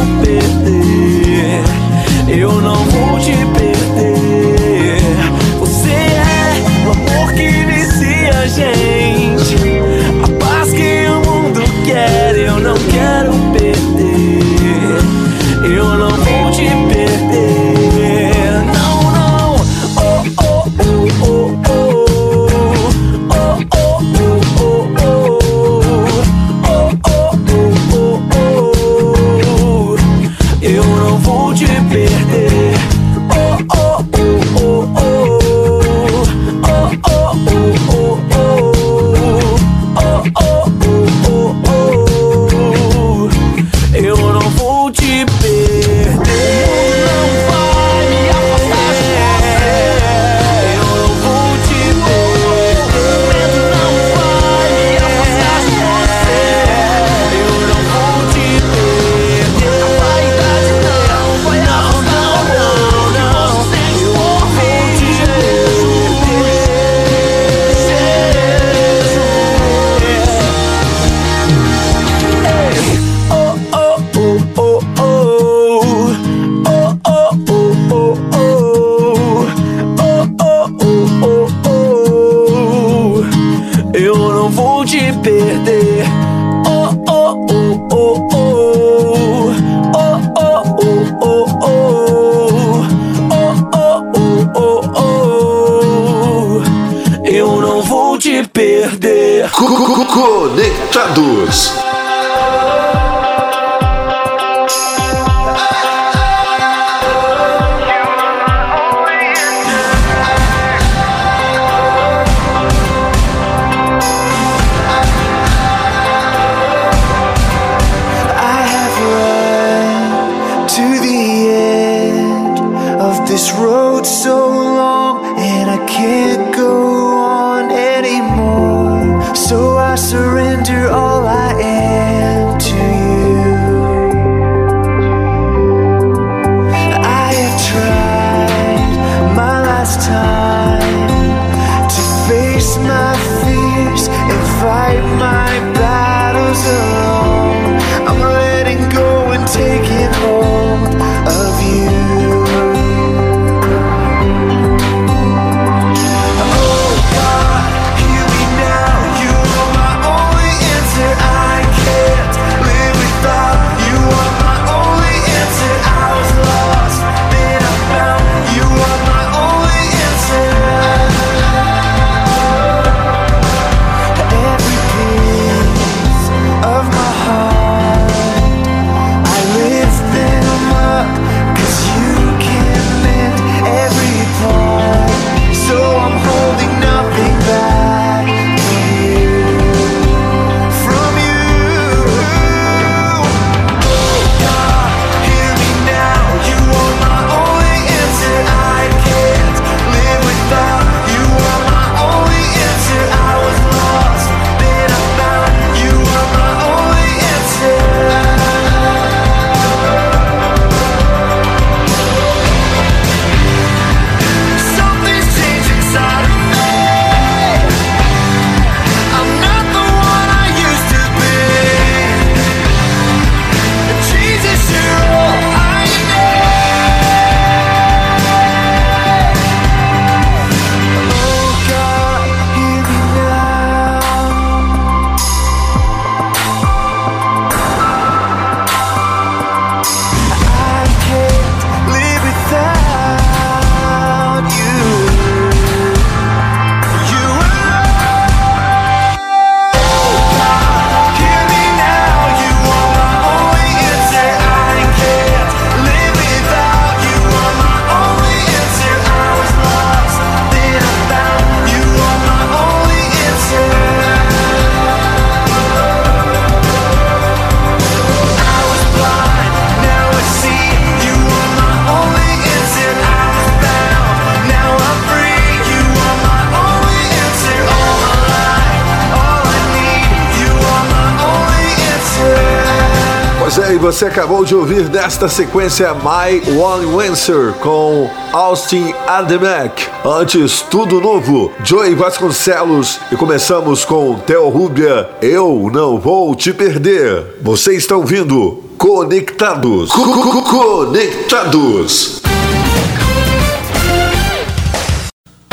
S1: Conectados. Você acabou de ouvir nesta sequência My One Answer com Austin Ademek. Antes, tudo novo, Joey Vasconcelos. E começamos com Theo Rubia, Eu Não Vou Te Perder. Você está ouvindo Conectados. Co- co- co- Conectados.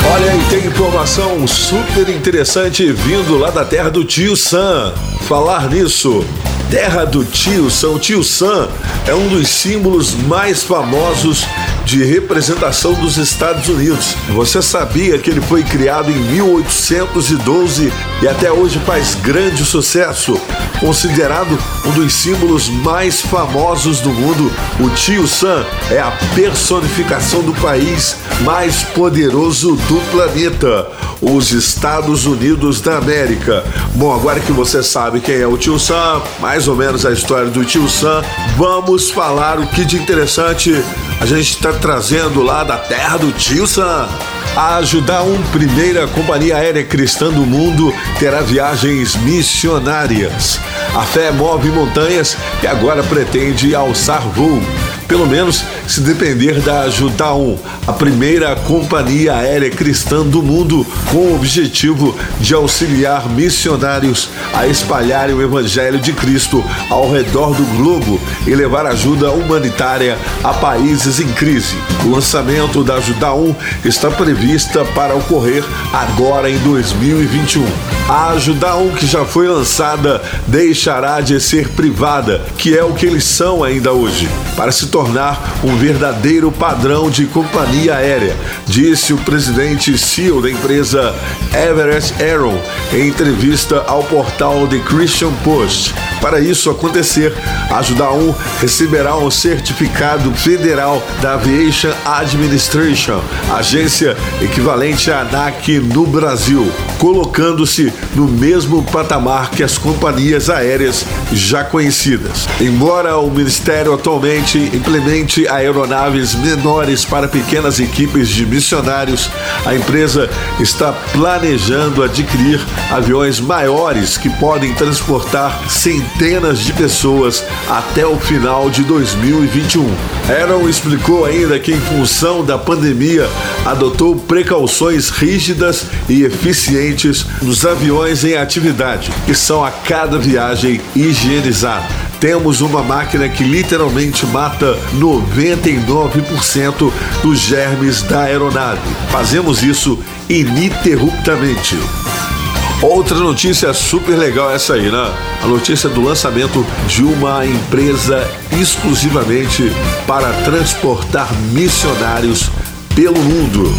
S1: Olha, e tem informação super interessante vindo lá da terra do tio Sam. Falar nisso, terra do tio Sam. O tio Sam é um dos símbolos mais famosos de representação dos Estados Unidos. Você sabia que ele foi criado em 1812 e até hoje faz grande sucesso? Considerado um dos símbolos mais famosos do mundo, o tio Sam é a personificação do país mais poderoso do planeta, os Estados Unidos da América. Bom, agora que você sabe quem é o tio Sam, mais ou menos a história do tio Sam, vamos falar o que de interessante a gente está trazendo lá da terra do tio Sam. A ajudar um primeira companhia aérea cristã do mundo terá viagens missionárias. A fé move montanhas e agora pretende alçar voo. Pelo menos se depender da Ajudaum, a primeira companhia aérea cristã do mundo com o objetivo de auxiliar missionários a espalharem o evangelho de Cristo ao redor do globo e levar ajuda humanitária a países em crise. O lançamento da Ajudaum está prevista para ocorrer agora em 2021. A Ajudaum que já foi lançada deixará de ser privada, que é o que eles são ainda hoje, para se tornar um verdadeiro padrão de companhia aérea, disse o presidente CEO da empresa Everest Aero em entrevista ao portal The Christian Post. Para isso acontecer, a Ajudaum receberá um certificado federal da Aviation Administration, agência equivalente à ANAC no Brasil, colocando-se no mesmo patamar que as companhias aéreas já conhecidas. Embora o Ministério atualmente implemente aeronaves menores para pequenas equipes de missionários, a empresa está planejando adquirir aviões maiores que podem transportar centenas de pessoas até o final de 2021. Aaron explicou ainda que, em função da pandemia, adotou precauções rígidas e eficientes nos aviões em atividade, que são a cada viagem higienizados. Temos uma máquina que literalmente mata 99% dos germes da aeronave. Fazemos isso ininterruptamente. Outra notícia super legal essa aí, né? A notícia do lançamento de uma empresa exclusivamente para transportar missionários pelo mundo.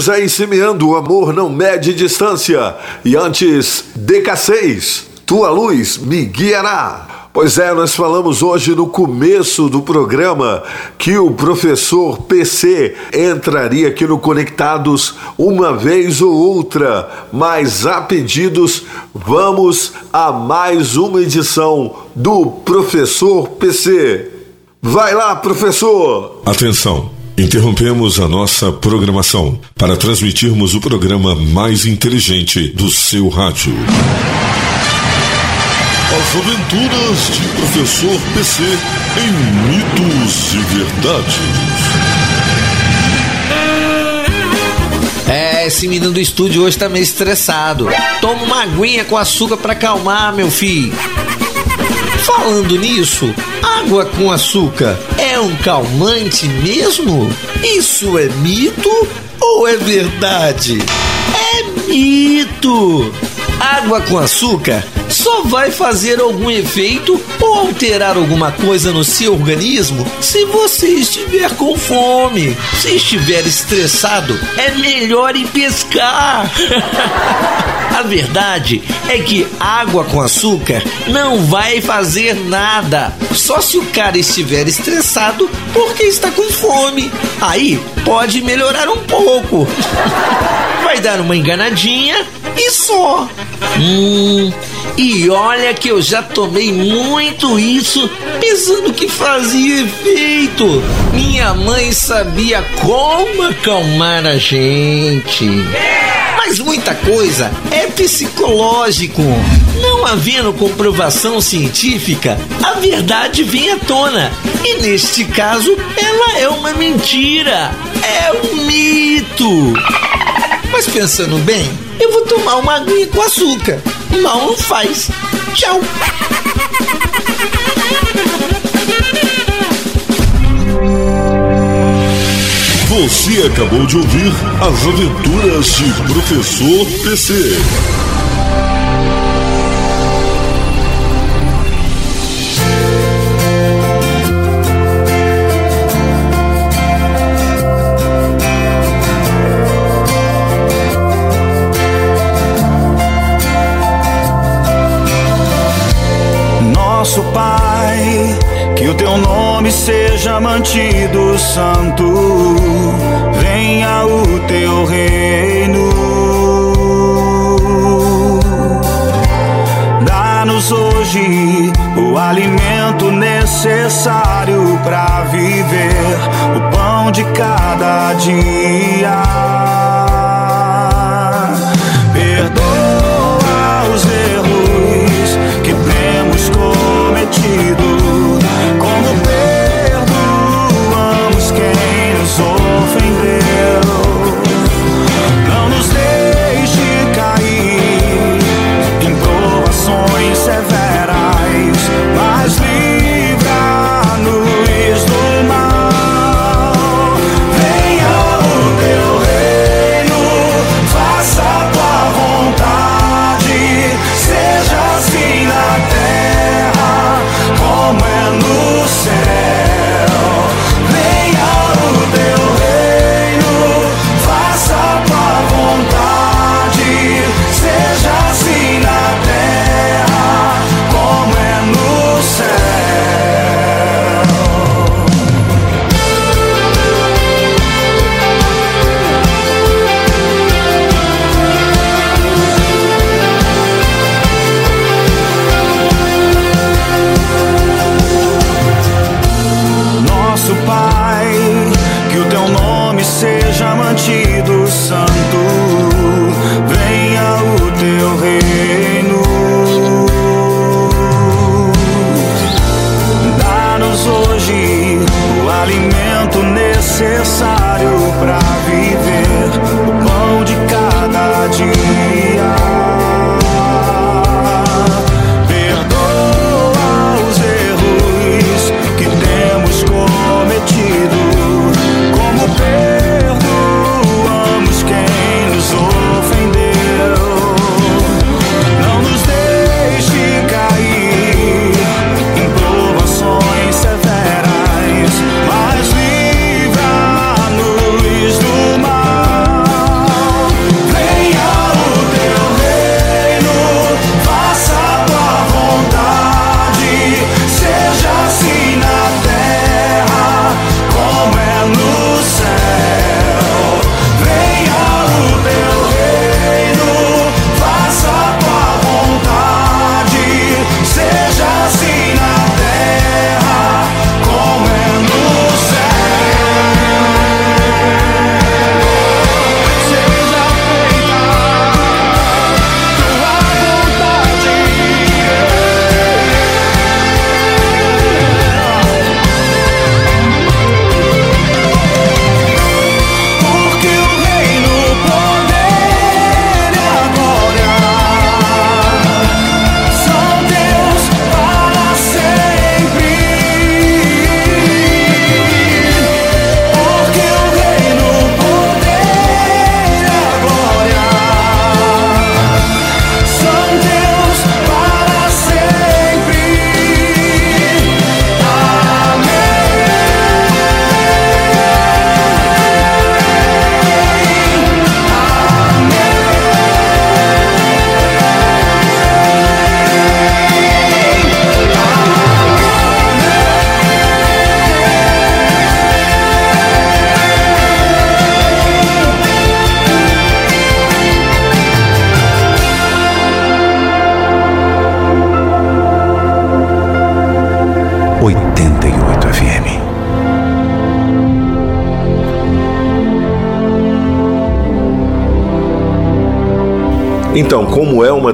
S1: Ouvimos aí semeando o amor não mede distância. E antes, DK6, tua luz me guiará. Pois é, nós falamos hoje no começo do programa que o professor PC entraria aqui no Conectados uma vez ou outra, mas a pedidos, vamos a mais uma edição do Professor PC. Vai lá, professor!
S15: Atenção! Interrompemos a nossa programação para transmitirmos o programa mais inteligente do seu rádio. As aventuras de Professor PC em mitos e verdades.
S9: É, esse menino do estúdio hoje tá meio estressado. Toma uma aguinha com açúcar pra acalmar, meu filho. Falando nisso, água com açúcar é um calmante mesmo? Isso é mito ou é verdade? É mito! Água com açúcar só vai fazer algum efeito ou alterar alguma coisa no seu organismo se você estiver com fome. Se estiver estressado, é melhor ir pescar. A verdade é que água com açúcar não vai fazer nada. Só se o cara estiver estressado porque está com fome. Aí pode melhorar um pouco. Vai dar uma enganadinha e só. Hum, e olha que eu já tomei muito isso pensando que fazia efeito. Minha mãe sabia como acalmar a gente. Mas muita coisa é psicológico. Não havendo comprovação científica, a verdade vem à tona. E neste caso, ela é uma mentira. É um mito. Mas pensando bem, eu vou tomar uma aguinha com açúcar. Não faz. Tchau.
S15: Você acabou de ouvir As Aventuras de Professor PC.
S14: Seja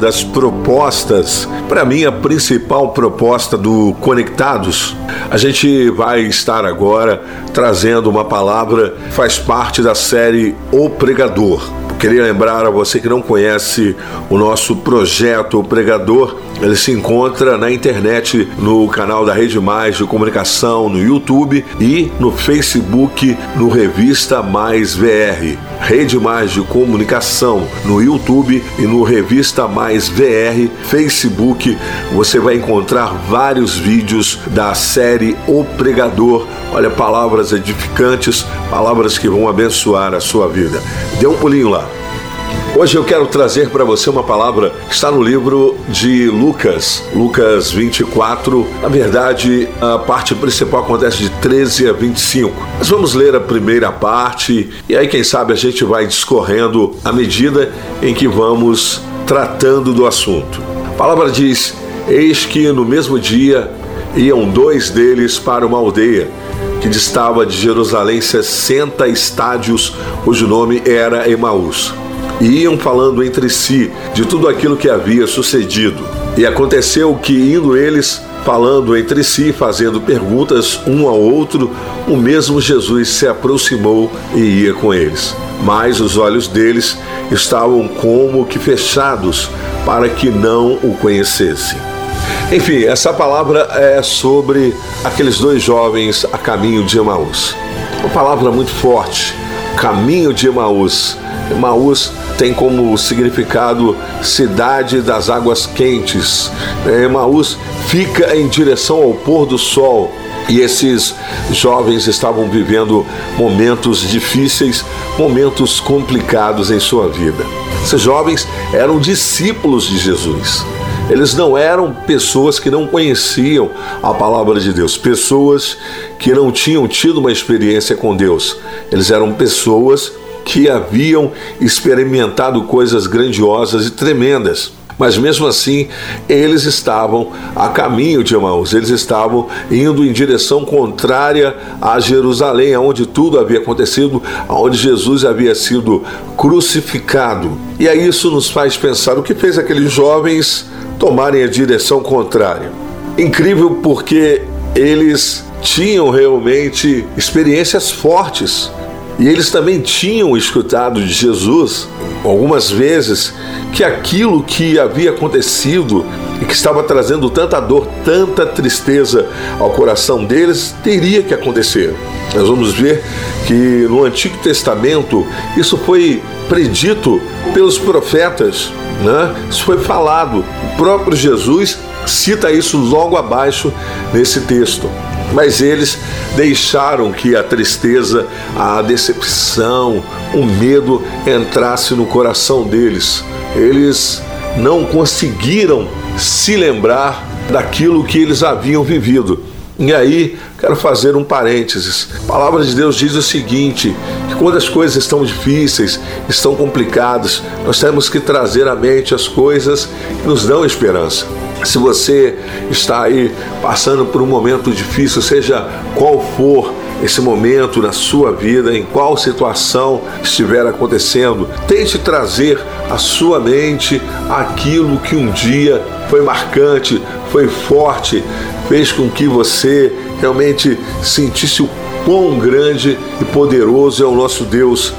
S1: das propostas, para mim a principal proposta do Conectados, a gente vai estar agora trazendo uma palavra que faz parte da série O Pregador. Queria lembrar a você que não conhece o nosso projeto O Pregador, ele se encontra na internet no canal da Rede Mais de Comunicação, no YouTube e no Facebook, no Revista Mais VR. Rede Mais de Comunicação no YouTube e no Revista Mais VR, Facebook, você vai encontrar vários vídeos da série O Pregador. Olha, palavras edificantes, palavras que vão abençoar a sua vida. Dê um pulinho lá. Hoje eu quero trazer para você uma palavra que está no livro de Lucas, Lucas 24. Na verdade, a parte principal acontece de 13 a 25. Mas vamos ler a primeira parte e aí, quem sabe, a gente vai discorrendo à medida em que vamos tratando do assunto. A palavra diz: Eis que no mesmo dia iam dois deles para uma aldeia que distava de Jerusalém 60 estádios, cujo nome era Emaús e iam falando entre si de tudo aquilo que havia sucedido. E aconteceu que, indo eles falando entre si, fazendo perguntas um ao outro, o mesmo Jesus se aproximou e ia com eles. Mas os olhos deles estavam como que fechados para que não o conhecessem. Enfim, essa palavra é sobre aqueles dois jovens a caminho de Emaús. Uma palavra muito forte, caminho de Emaús. Emaús tem como significado cidade das águas quentes. Emaús fica em direção ao pôr do sol. E esses jovens estavam vivendo momentos difíceis, momentos complicados em sua vida. Esses jovens eram discípulos de Jesus. Eles não eram pessoas que não conheciam a palavra de Deus, pessoas que não tinham tido uma experiência com Deus. Eles eram pessoas que haviam experimentado coisas grandiosas e tremendas. Mas mesmo assim, eles estavam a caminho de Emaús, eles estavam indo em direção contrária a Jerusalém, onde tudo havia acontecido, onde Jesus havia sido crucificado. E aí isso nos faz pensar o que fez aqueles jovens tomarem a direção contrária. Incrível porque eles tinham realmente experiências fortes e eles também tinham escutado de Jesus algumas vezes que aquilo que havia acontecido e que estava trazendo tanta dor, tanta tristeza ao coração deles, teria que acontecer. Nós vamos ver que no Antigo Testamento isso foi predito pelos profetas, né? Isso foi falado. O próprio Jesus cita isso logo abaixo nesse texto mas eles deixaram que a tristeza, a decepção, o medo entrasse no coração deles. Eles não conseguiram se lembrar daquilo que eles haviam vivido. E aí, quero fazer um parênteses. A palavra de Deus diz o seguinte: que quando as coisas estão difíceis, estão complicadas, nós temos que trazer à mente as coisas que nos dão esperança. Se você está aí passando por um momento difícil, seja qual for esse momento na sua vida, em qual situação estiver acontecendo, tente trazer à sua mente aquilo que um dia foi marcante, foi forte, fez com que você realmente sentisse o quão grande e poderoso é o nosso Deus.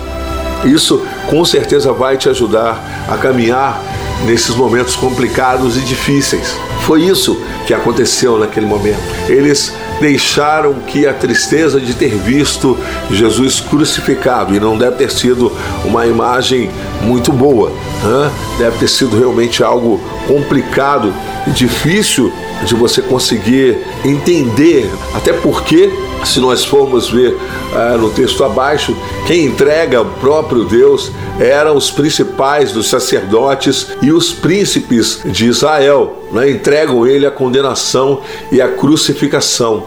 S1: Isso com certeza vai te ajudar a caminhar nesses momentos complicados e difíceis. Foi isso que aconteceu naquele momento. Eles deixaram que a tristeza de ter visto Jesus crucificado, e não deve ter sido uma imagem muito boa, né? deve ter sido realmente algo complicado e difícil de você conseguir entender, até porque se nós formos ver ah, no texto abaixo, quem entrega o próprio Deus eram os principais dos sacerdotes e os príncipes de Israel. Né? Entregam ele a condenação e a crucificação.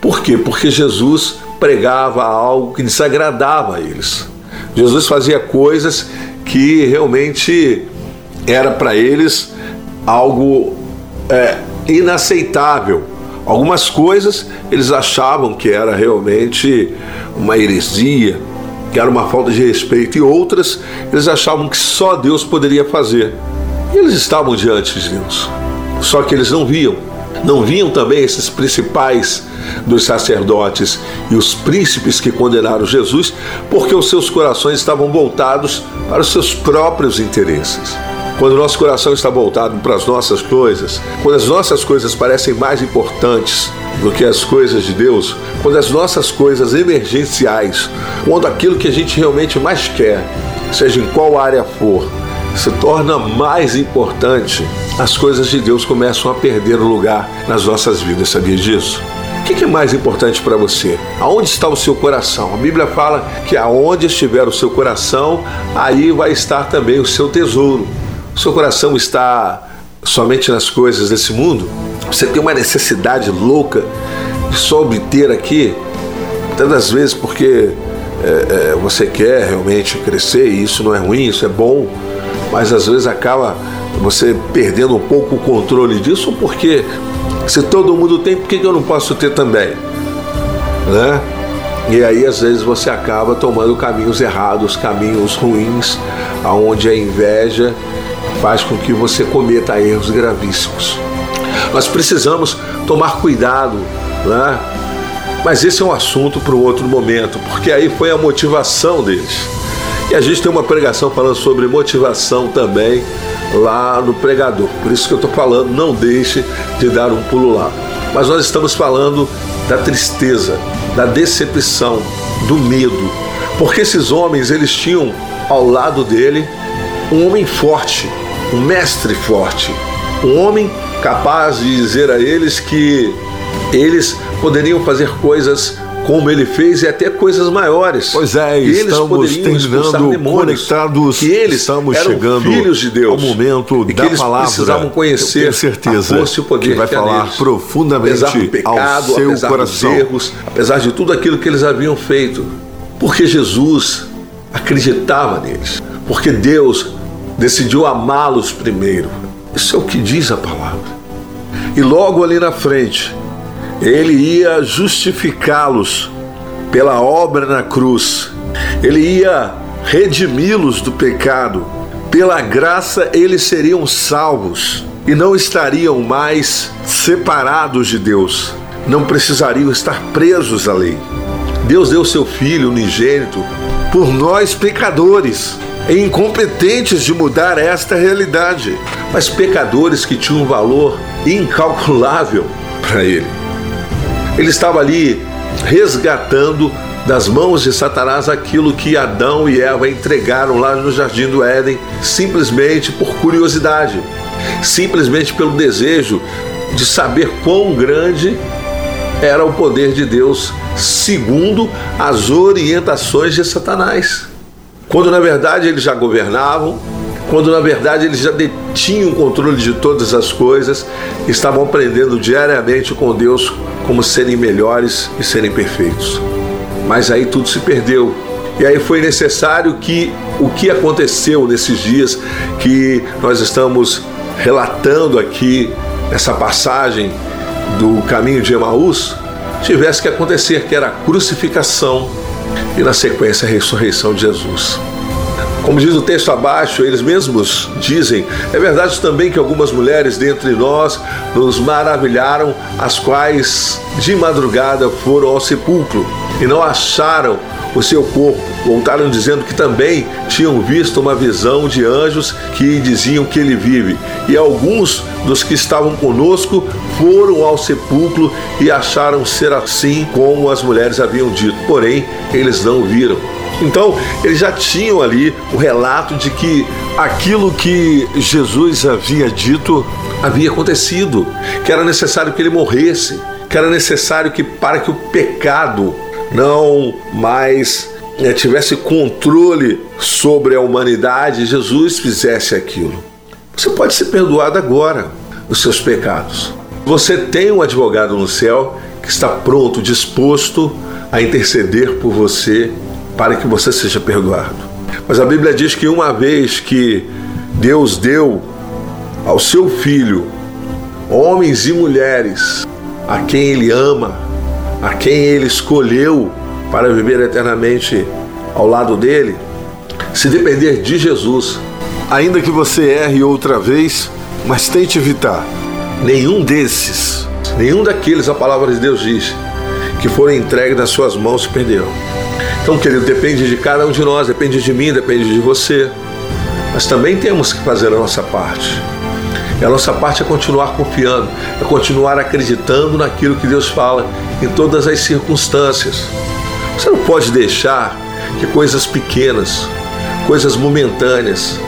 S1: Por quê? Porque Jesus pregava algo que desagradava a eles. Jesus fazia coisas que realmente era para eles algo é, inaceitável. Algumas coisas eles achavam que era realmente uma heresia, que era uma falta de respeito, e outras eles achavam que só Deus poderia fazer. E eles estavam diante de Deus. Só que eles não viam. Não viam também esses principais dos sacerdotes e os príncipes que condenaram Jesus, porque os seus corações estavam voltados para os seus próprios interesses. Quando o nosso coração está voltado para as nossas coisas, quando as nossas coisas parecem mais importantes do que as coisas de Deus, quando as nossas coisas emergenciais, quando aquilo que a gente realmente mais quer, seja em qual área for, se torna mais importante, as coisas de Deus começam a perder o lugar nas nossas vidas, sabia disso? O que é mais importante para você? Aonde está o seu coração? A Bíblia fala que aonde estiver o seu coração, aí vai estar também o seu tesouro. Seu coração está somente nas coisas desse mundo? Você tem uma necessidade louca de só obter aqui? Tantas vezes porque é, é, você quer realmente crescer, e isso não é ruim, isso é bom, mas às vezes acaba você perdendo um pouco o controle disso, porque se todo mundo tem, por que eu não posso ter também? Né? E aí às vezes você acaba tomando caminhos errados, caminhos ruins, aonde a inveja faz com que você cometa erros gravíssimos. Nós precisamos tomar cuidado, né? Mas esse é um assunto para um outro momento, porque aí foi a motivação deles. E a gente tem uma pregação falando sobre motivação também lá no pregador. Por isso que eu estou falando, não deixe de dar um pulo lá. Mas nós estamos falando da tristeza, da decepção, do medo. Porque esses homens, eles tinham ao lado dele um homem forte, um mestre forte, um homem capaz de dizer a eles que eles poderiam fazer coisas como ele fez e até coisas maiores.
S15: Pois é,
S1: eles
S15: estamos terminando conectados,
S1: que eles
S15: estamos chegando
S1: filhos de Deus,
S15: ao momento
S1: e que
S15: da
S1: eles
S15: palavra.
S1: precisavam conhecer
S15: Eu certeza
S1: a força e o poder
S15: que vai
S1: que
S15: falar
S1: neles.
S15: profundamente
S1: apesar do pecado,
S15: ao seu
S1: apesar
S15: coração.
S1: dos erros, apesar de tudo aquilo que eles haviam feito, porque Jesus acreditava neles, porque Deus decidiu amá-los primeiro. Isso é o que diz a palavra. E logo ali na frente, ele ia justificá-los pela obra na cruz. Ele ia redimi-los do pecado. Pela graça eles seriam salvos e não estariam mais separados de Deus. Não precisariam estar presos à lei. Deus deu seu filho unigênito por nós pecadores e incompetentes de mudar esta realidade, mas pecadores que tinham um valor incalculável para ele. Ele estava ali resgatando das mãos de Satanás aquilo que Adão e Eva entregaram lá no jardim do Éden, simplesmente por curiosidade, simplesmente pelo desejo de saber quão grande era o poder de Deus, segundo as orientações de Satanás. Quando na verdade eles já governavam, quando na verdade eles já detinham o controle de todas as coisas, estavam aprendendo diariamente com Deus como serem melhores e serem perfeitos. Mas aí tudo se perdeu. E aí foi necessário que o que aconteceu nesses dias que nós estamos relatando aqui nessa passagem do caminho de Emaús tivesse que acontecer, que era a crucificação e na sequência a ressurreição de Jesus. Como diz o texto abaixo, eles mesmos dizem: é verdade também que algumas mulheres dentre nós nos maravilharam, as quais de madrugada foram ao sepulcro e não acharam o seu corpo. Voltaram dizendo que também tinham visto uma visão de anjos que diziam que ele vive. E alguns dos que estavam conosco foram ao sepulcro e acharam ser assim como as mulheres haviam dito. Porém, eles não viram. Então, eles já tinham ali o relato de que aquilo que Jesus havia dito havia acontecido, que era necessário que ele morresse, que era necessário que para que o pecado não mais eh, tivesse controle sobre a humanidade, Jesus fizesse aquilo. Você pode ser perdoado agora dos seus pecados. Você tem um advogado no céu que está pronto, disposto a interceder por você para que você seja perdoado. Mas a Bíblia diz que uma vez que Deus deu ao seu filho homens e mulheres a quem ele ama, a quem ele escolheu para viver eternamente ao lado dele, se depender de Jesus, ainda que você erre outra vez, mas tente evitar. Nenhum desses, nenhum daqueles, a palavra de Deus diz, que foram entregues nas suas mãos se perderão. Então, querido, depende de cada um de nós, depende de mim, depende de você. Mas também temos que fazer a nossa parte. E a nossa parte é continuar confiando, é continuar acreditando naquilo que Deus fala em todas as circunstâncias. Você não pode deixar que coisas pequenas, coisas momentâneas,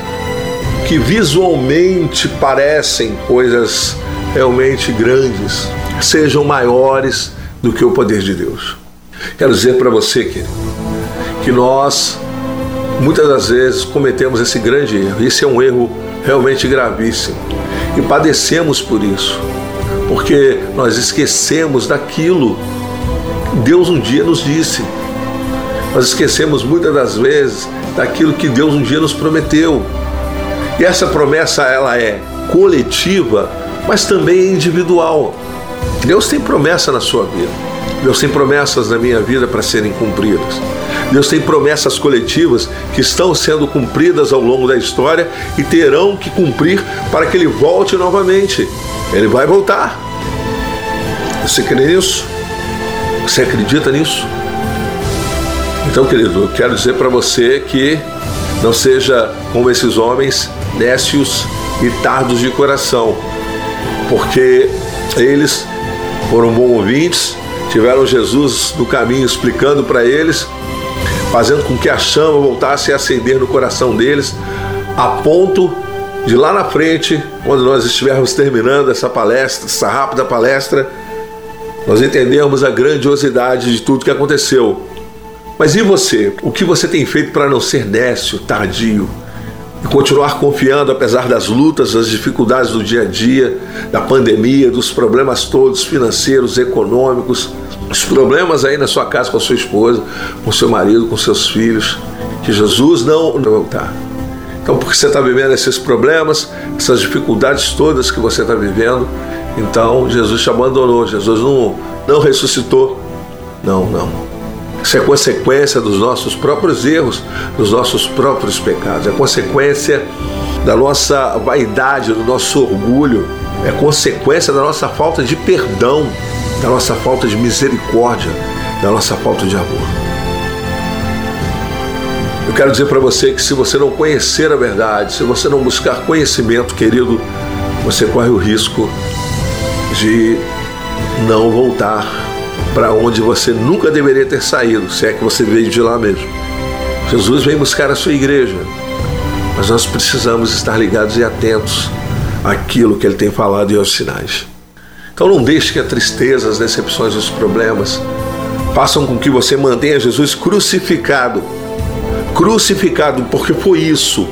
S1: que visualmente parecem coisas realmente grandes, sejam maiores do que o poder de Deus. Quero dizer para você, querido, que nós muitas das vezes cometemos esse grande erro. Isso é um erro realmente gravíssimo e padecemos por isso, porque nós esquecemos daquilo Deus um dia nos disse. Nós esquecemos muitas das vezes daquilo que Deus um dia nos prometeu. E essa promessa ela é coletiva, mas também é individual. Deus tem promessa na sua vida. Deus tem promessas na minha vida para serem cumpridas. Deus tem promessas coletivas que estão sendo cumpridas ao longo da história e terão que cumprir para que ele volte novamente. Ele vai voltar. Você crê nisso? Você acredita nisso? Então, querido, eu quero dizer para você que não seja como esses homens nécios e tardos de coração, porque eles foram bons ouvintes, tiveram Jesus no caminho explicando para eles, fazendo com que a chama voltasse a acender no coração deles, a ponto de lá na frente, quando nós estivermos terminando essa palestra, essa rápida palestra, nós entendermos a grandiosidade de tudo que aconteceu. Mas e você? O que você tem feito para não ser nécio, tardio? E continuar confiando apesar das lutas, das dificuldades do dia a dia, da pandemia, dos problemas todos financeiros, econômicos, os problemas aí na sua casa com a sua esposa, com seu marido, com seus filhos, que Jesus não voltar. Então, porque você está vivendo esses problemas, essas dificuldades todas que você está vivendo, então Jesus te abandonou, Jesus não, não ressuscitou. Não, não. Isso é consequência dos nossos próprios erros, dos nossos próprios pecados, é consequência da nossa vaidade, do nosso orgulho, é consequência da nossa falta de perdão, da nossa falta de misericórdia, da nossa falta de amor. Eu quero dizer para você que se você não conhecer a verdade, se você não buscar conhecimento, querido, você corre o risco de não voltar para onde você nunca deveria ter saído, se é que você veio de lá mesmo. Jesus vem buscar a sua igreja, mas nós precisamos estar ligados e atentos àquilo que ele tem falado e aos sinais. Então não deixe que a tristeza, as decepções, os problemas façam com que você mantenha Jesus crucificado. Crucificado, porque foi isso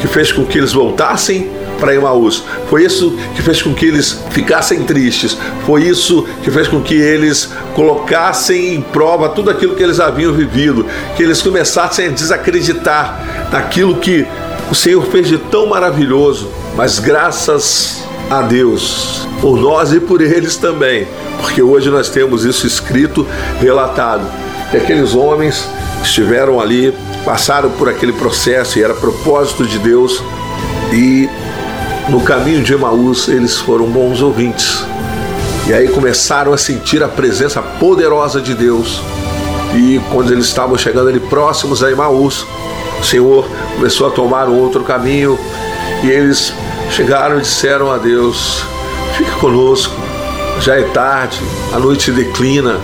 S1: que fez com que eles voltassem para Emaús. Foi isso que fez com que eles ficassem tristes. Foi isso que fez com que eles colocassem em prova tudo aquilo que eles haviam vivido, que eles começassem a desacreditar naquilo que o Senhor fez de tão maravilhoso. Mas graças a Deus, por nós e por eles também, porque hoje nós temos isso escrito, relatado. Que aqueles homens estiveram ali, passaram por aquele processo e era propósito de Deus e no caminho de Emaús eles foram bons ouvintes. E aí começaram a sentir a presença poderosa de Deus. E quando eles estavam chegando ali próximos a Emaús, o Senhor começou a tomar um outro caminho e eles chegaram e disseram a Deus: Fique conosco, já é tarde, a noite declina.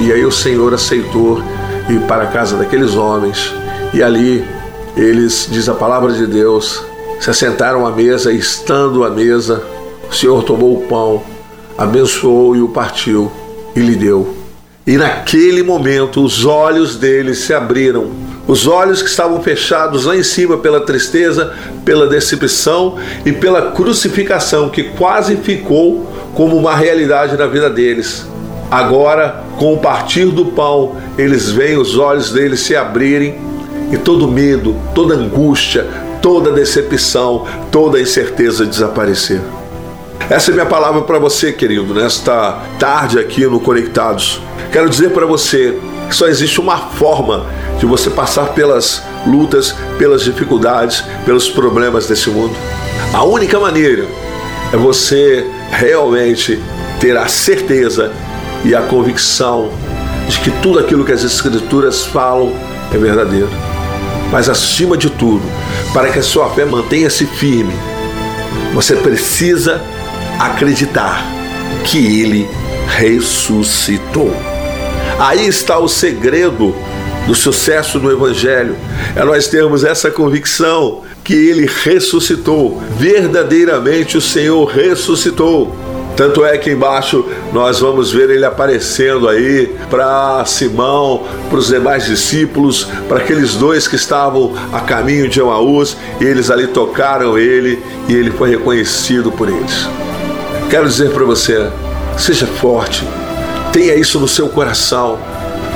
S1: E aí o Senhor aceitou ir para a casa daqueles homens. E ali eles, diz a palavra de Deus, se assentaram à mesa e, estando à mesa, o Senhor tomou o pão, abençoou e o partiu e lhe deu. E naquele momento os olhos deles se abriram, os olhos que estavam fechados lá em cima pela tristeza, pela decepção e pela crucificação, que quase ficou como uma realidade na vida deles. Agora, com o partir do pão, eles veem os olhos deles se abrirem e todo medo, toda angústia, toda decepção, toda incerteza desaparecer. Essa é minha palavra para você, querido, nesta tarde aqui no Conectados. Quero dizer para você Só existe uma forma de você passar pelas lutas, pelas dificuldades, pelos problemas desse mundo. A única maneira é você realmente ter a certeza e a convicção de que tudo aquilo que as Escrituras falam é verdadeiro. Mas acima de tudo, para que a sua fé mantenha-se firme, você precisa acreditar que Ele ressuscitou. Aí está o segredo do sucesso no Evangelho. É nós termos essa convicção que ele ressuscitou. Verdadeiramente o Senhor ressuscitou. Tanto é que embaixo nós vamos ver ele aparecendo aí para Simão, para os demais discípulos, para aqueles dois que estavam a caminho de Emaús, e eles ali tocaram ele e ele foi reconhecido por eles. Quero dizer para você, seja forte, tenha isso no seu coração.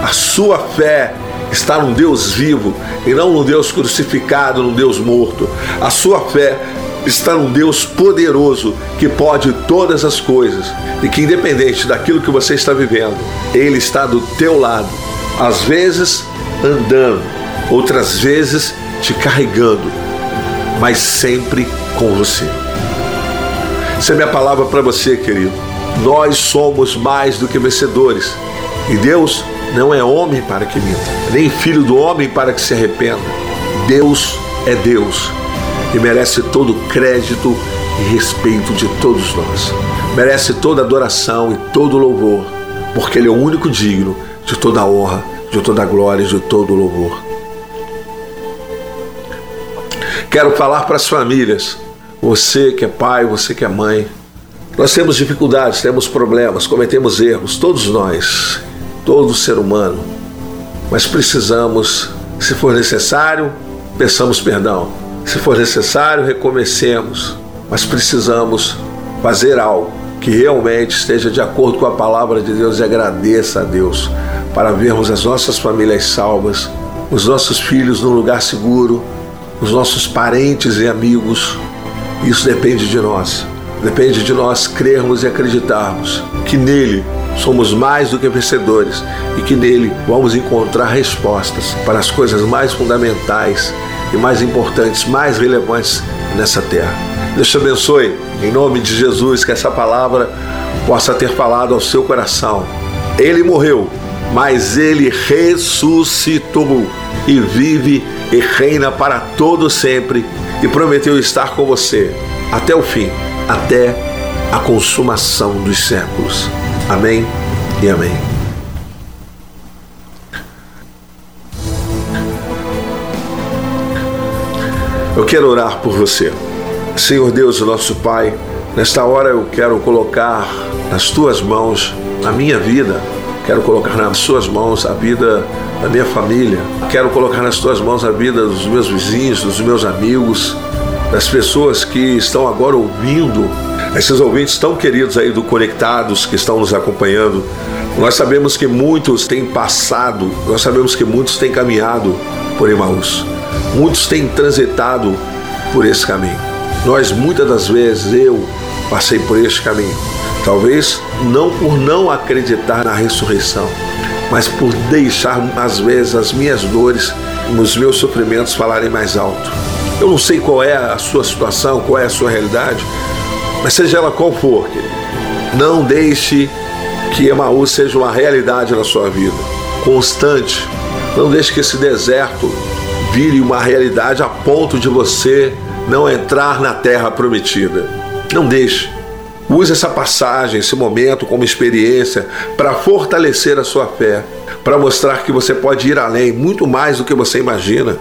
S1: A sua fé está num Deus vivo e não num Deus crucificado, num Deus morto. A sua fé está num Deus poderoso que pode todas as coisas e que, independente daquilo que você está vivendo, Ele está do teu lado, às vezes andando, outras vezes te carregando, mas sempre com você. Essa é minha palavra para você, querido. Nós somos mais do que vencedores e Deus não é homem para que minta, nem filho do homem para que se arrependa. Deus é Deus e merece todo o crédito e respeito de todos nós. Merece toda adoração e todo louvor, porque Ele é o único digno de toda honra, de toda glória e de todo louvor. Quero falar para as famílias, você que é pai, você que é mãe, nós temos dificuldades, temos problemas, cometemos erros, todos nós todo ser humano, mas precisamos, se for necessário, peçamos perdão. Se for necessário, recomecemos, mas precisamos fazer algo que realmente esteja de acordo com a palavra de Deus e agradeça a Deus para vermos as nossas famílias salvas, os nossos filhos num lugar seguro, os nossos parentes e amigos. Isso depende de nós. Depende de nós crermos e acreditarmos que nele somos mais do que vencedores e que nele vamos encontrar respostas para as coisas mais fundamentais e mais importantes, mais relevantes nessa terra. Deus te abençoe, em nome de Jesus, que essa palavra possa ter falado ao seu coração. Ele morreu, mas ele ressuscitou e vive e reina para todo sempre e prometeu estar com você até o fim, até a consumação dos séculos. Amém e amém. Eu quero orar por você. Senhor Deus, nosso Pai, nesta hora eu quero colocar nas tuas mãos a minha vida, quero colocar nas suas mãos a vida da minha família, quero colocar nas tuas mãos a vida dos meus vizinhos, dos meus amigos, das pessoas que estão agora ouvindo esses ouvintes tão queridos aí do Conectados que estão nos acompanhando. Nós sabemos que muitos têm passado, nós sabemos que muitos têm caminhado por Emaús. Muitos têm transitado por esse caminho. Nós muitas das vezes eu passei por este caminho. Talvez não por não acreditar na ressurreição, mas por deixar às vezes as minhas dores, os meus sofrimentos falarem mais alto. Eu não sei qual é a sua situação, qual é a sua realidade, mas seja ela qual for, não deixe que Emaús seja uma realidade na sua vida, constante. Não deixe que esse deserto vire uma realidade a ponto de você não entrar na terra prometida. Não deixe. Use essa passagem, esse momento como experiência para fortalecer a sua fé, para mostrar que você pode ir além, muito mais do que você imagina,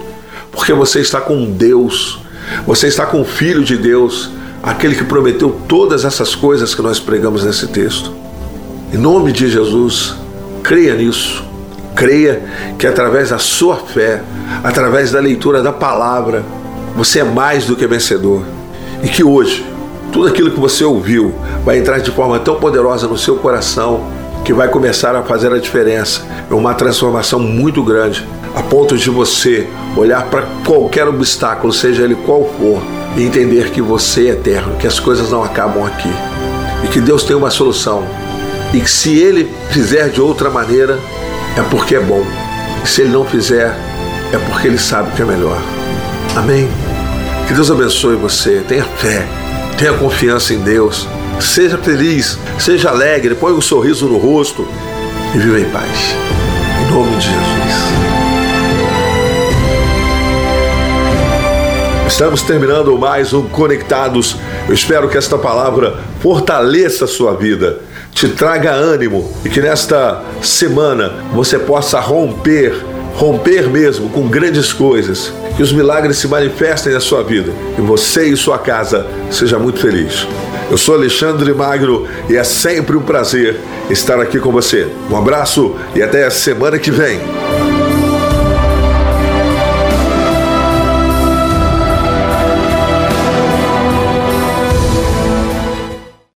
S1: porque você está com Deus, você está com o Filho de Deus, aquele que prometeu todas essas coisas que nós pregamos nesse texto. Em nome de Jesus, creia nisso. Creia que através da sua fé, através da leitura da palavra, você é mais do que vencedor. E que hoje, tudo aquilo que você ouviu vai entrar de forma tão poderosa no seu coração que vai começar a fazer a diferença. É uma transformação muito grande, a ponto de você olhar para qualquer obstáculo, seja ele qual for, e entender que você é eterno, que as coisas não acabam aqui e que Deus tem uma solução e que se Ele fizer de outra maneira, é porque é bom. E se ele não fizer, é porque ele sabe que é melhor. Amém? Que Deus abençoe você. Tenha fé, tenha confiança em Deus. Seja feliz, seja alegre, põe um sorriso no rosto e viva em paz. Em nome de Jesus. Estamos terminando mais um Conectados. Eu espero que esta palavra fortaleça a sua vida, te traga ânimo e que nesta semana você possa romper, romper mesmo com grandes coisas, que os milagres se manifestem na sua vida e você e sua casa seja muito feliz. Eu sou Alexandre Magno e é sempre um prazer estar aqui com você. Um abraço e até a semana que vem.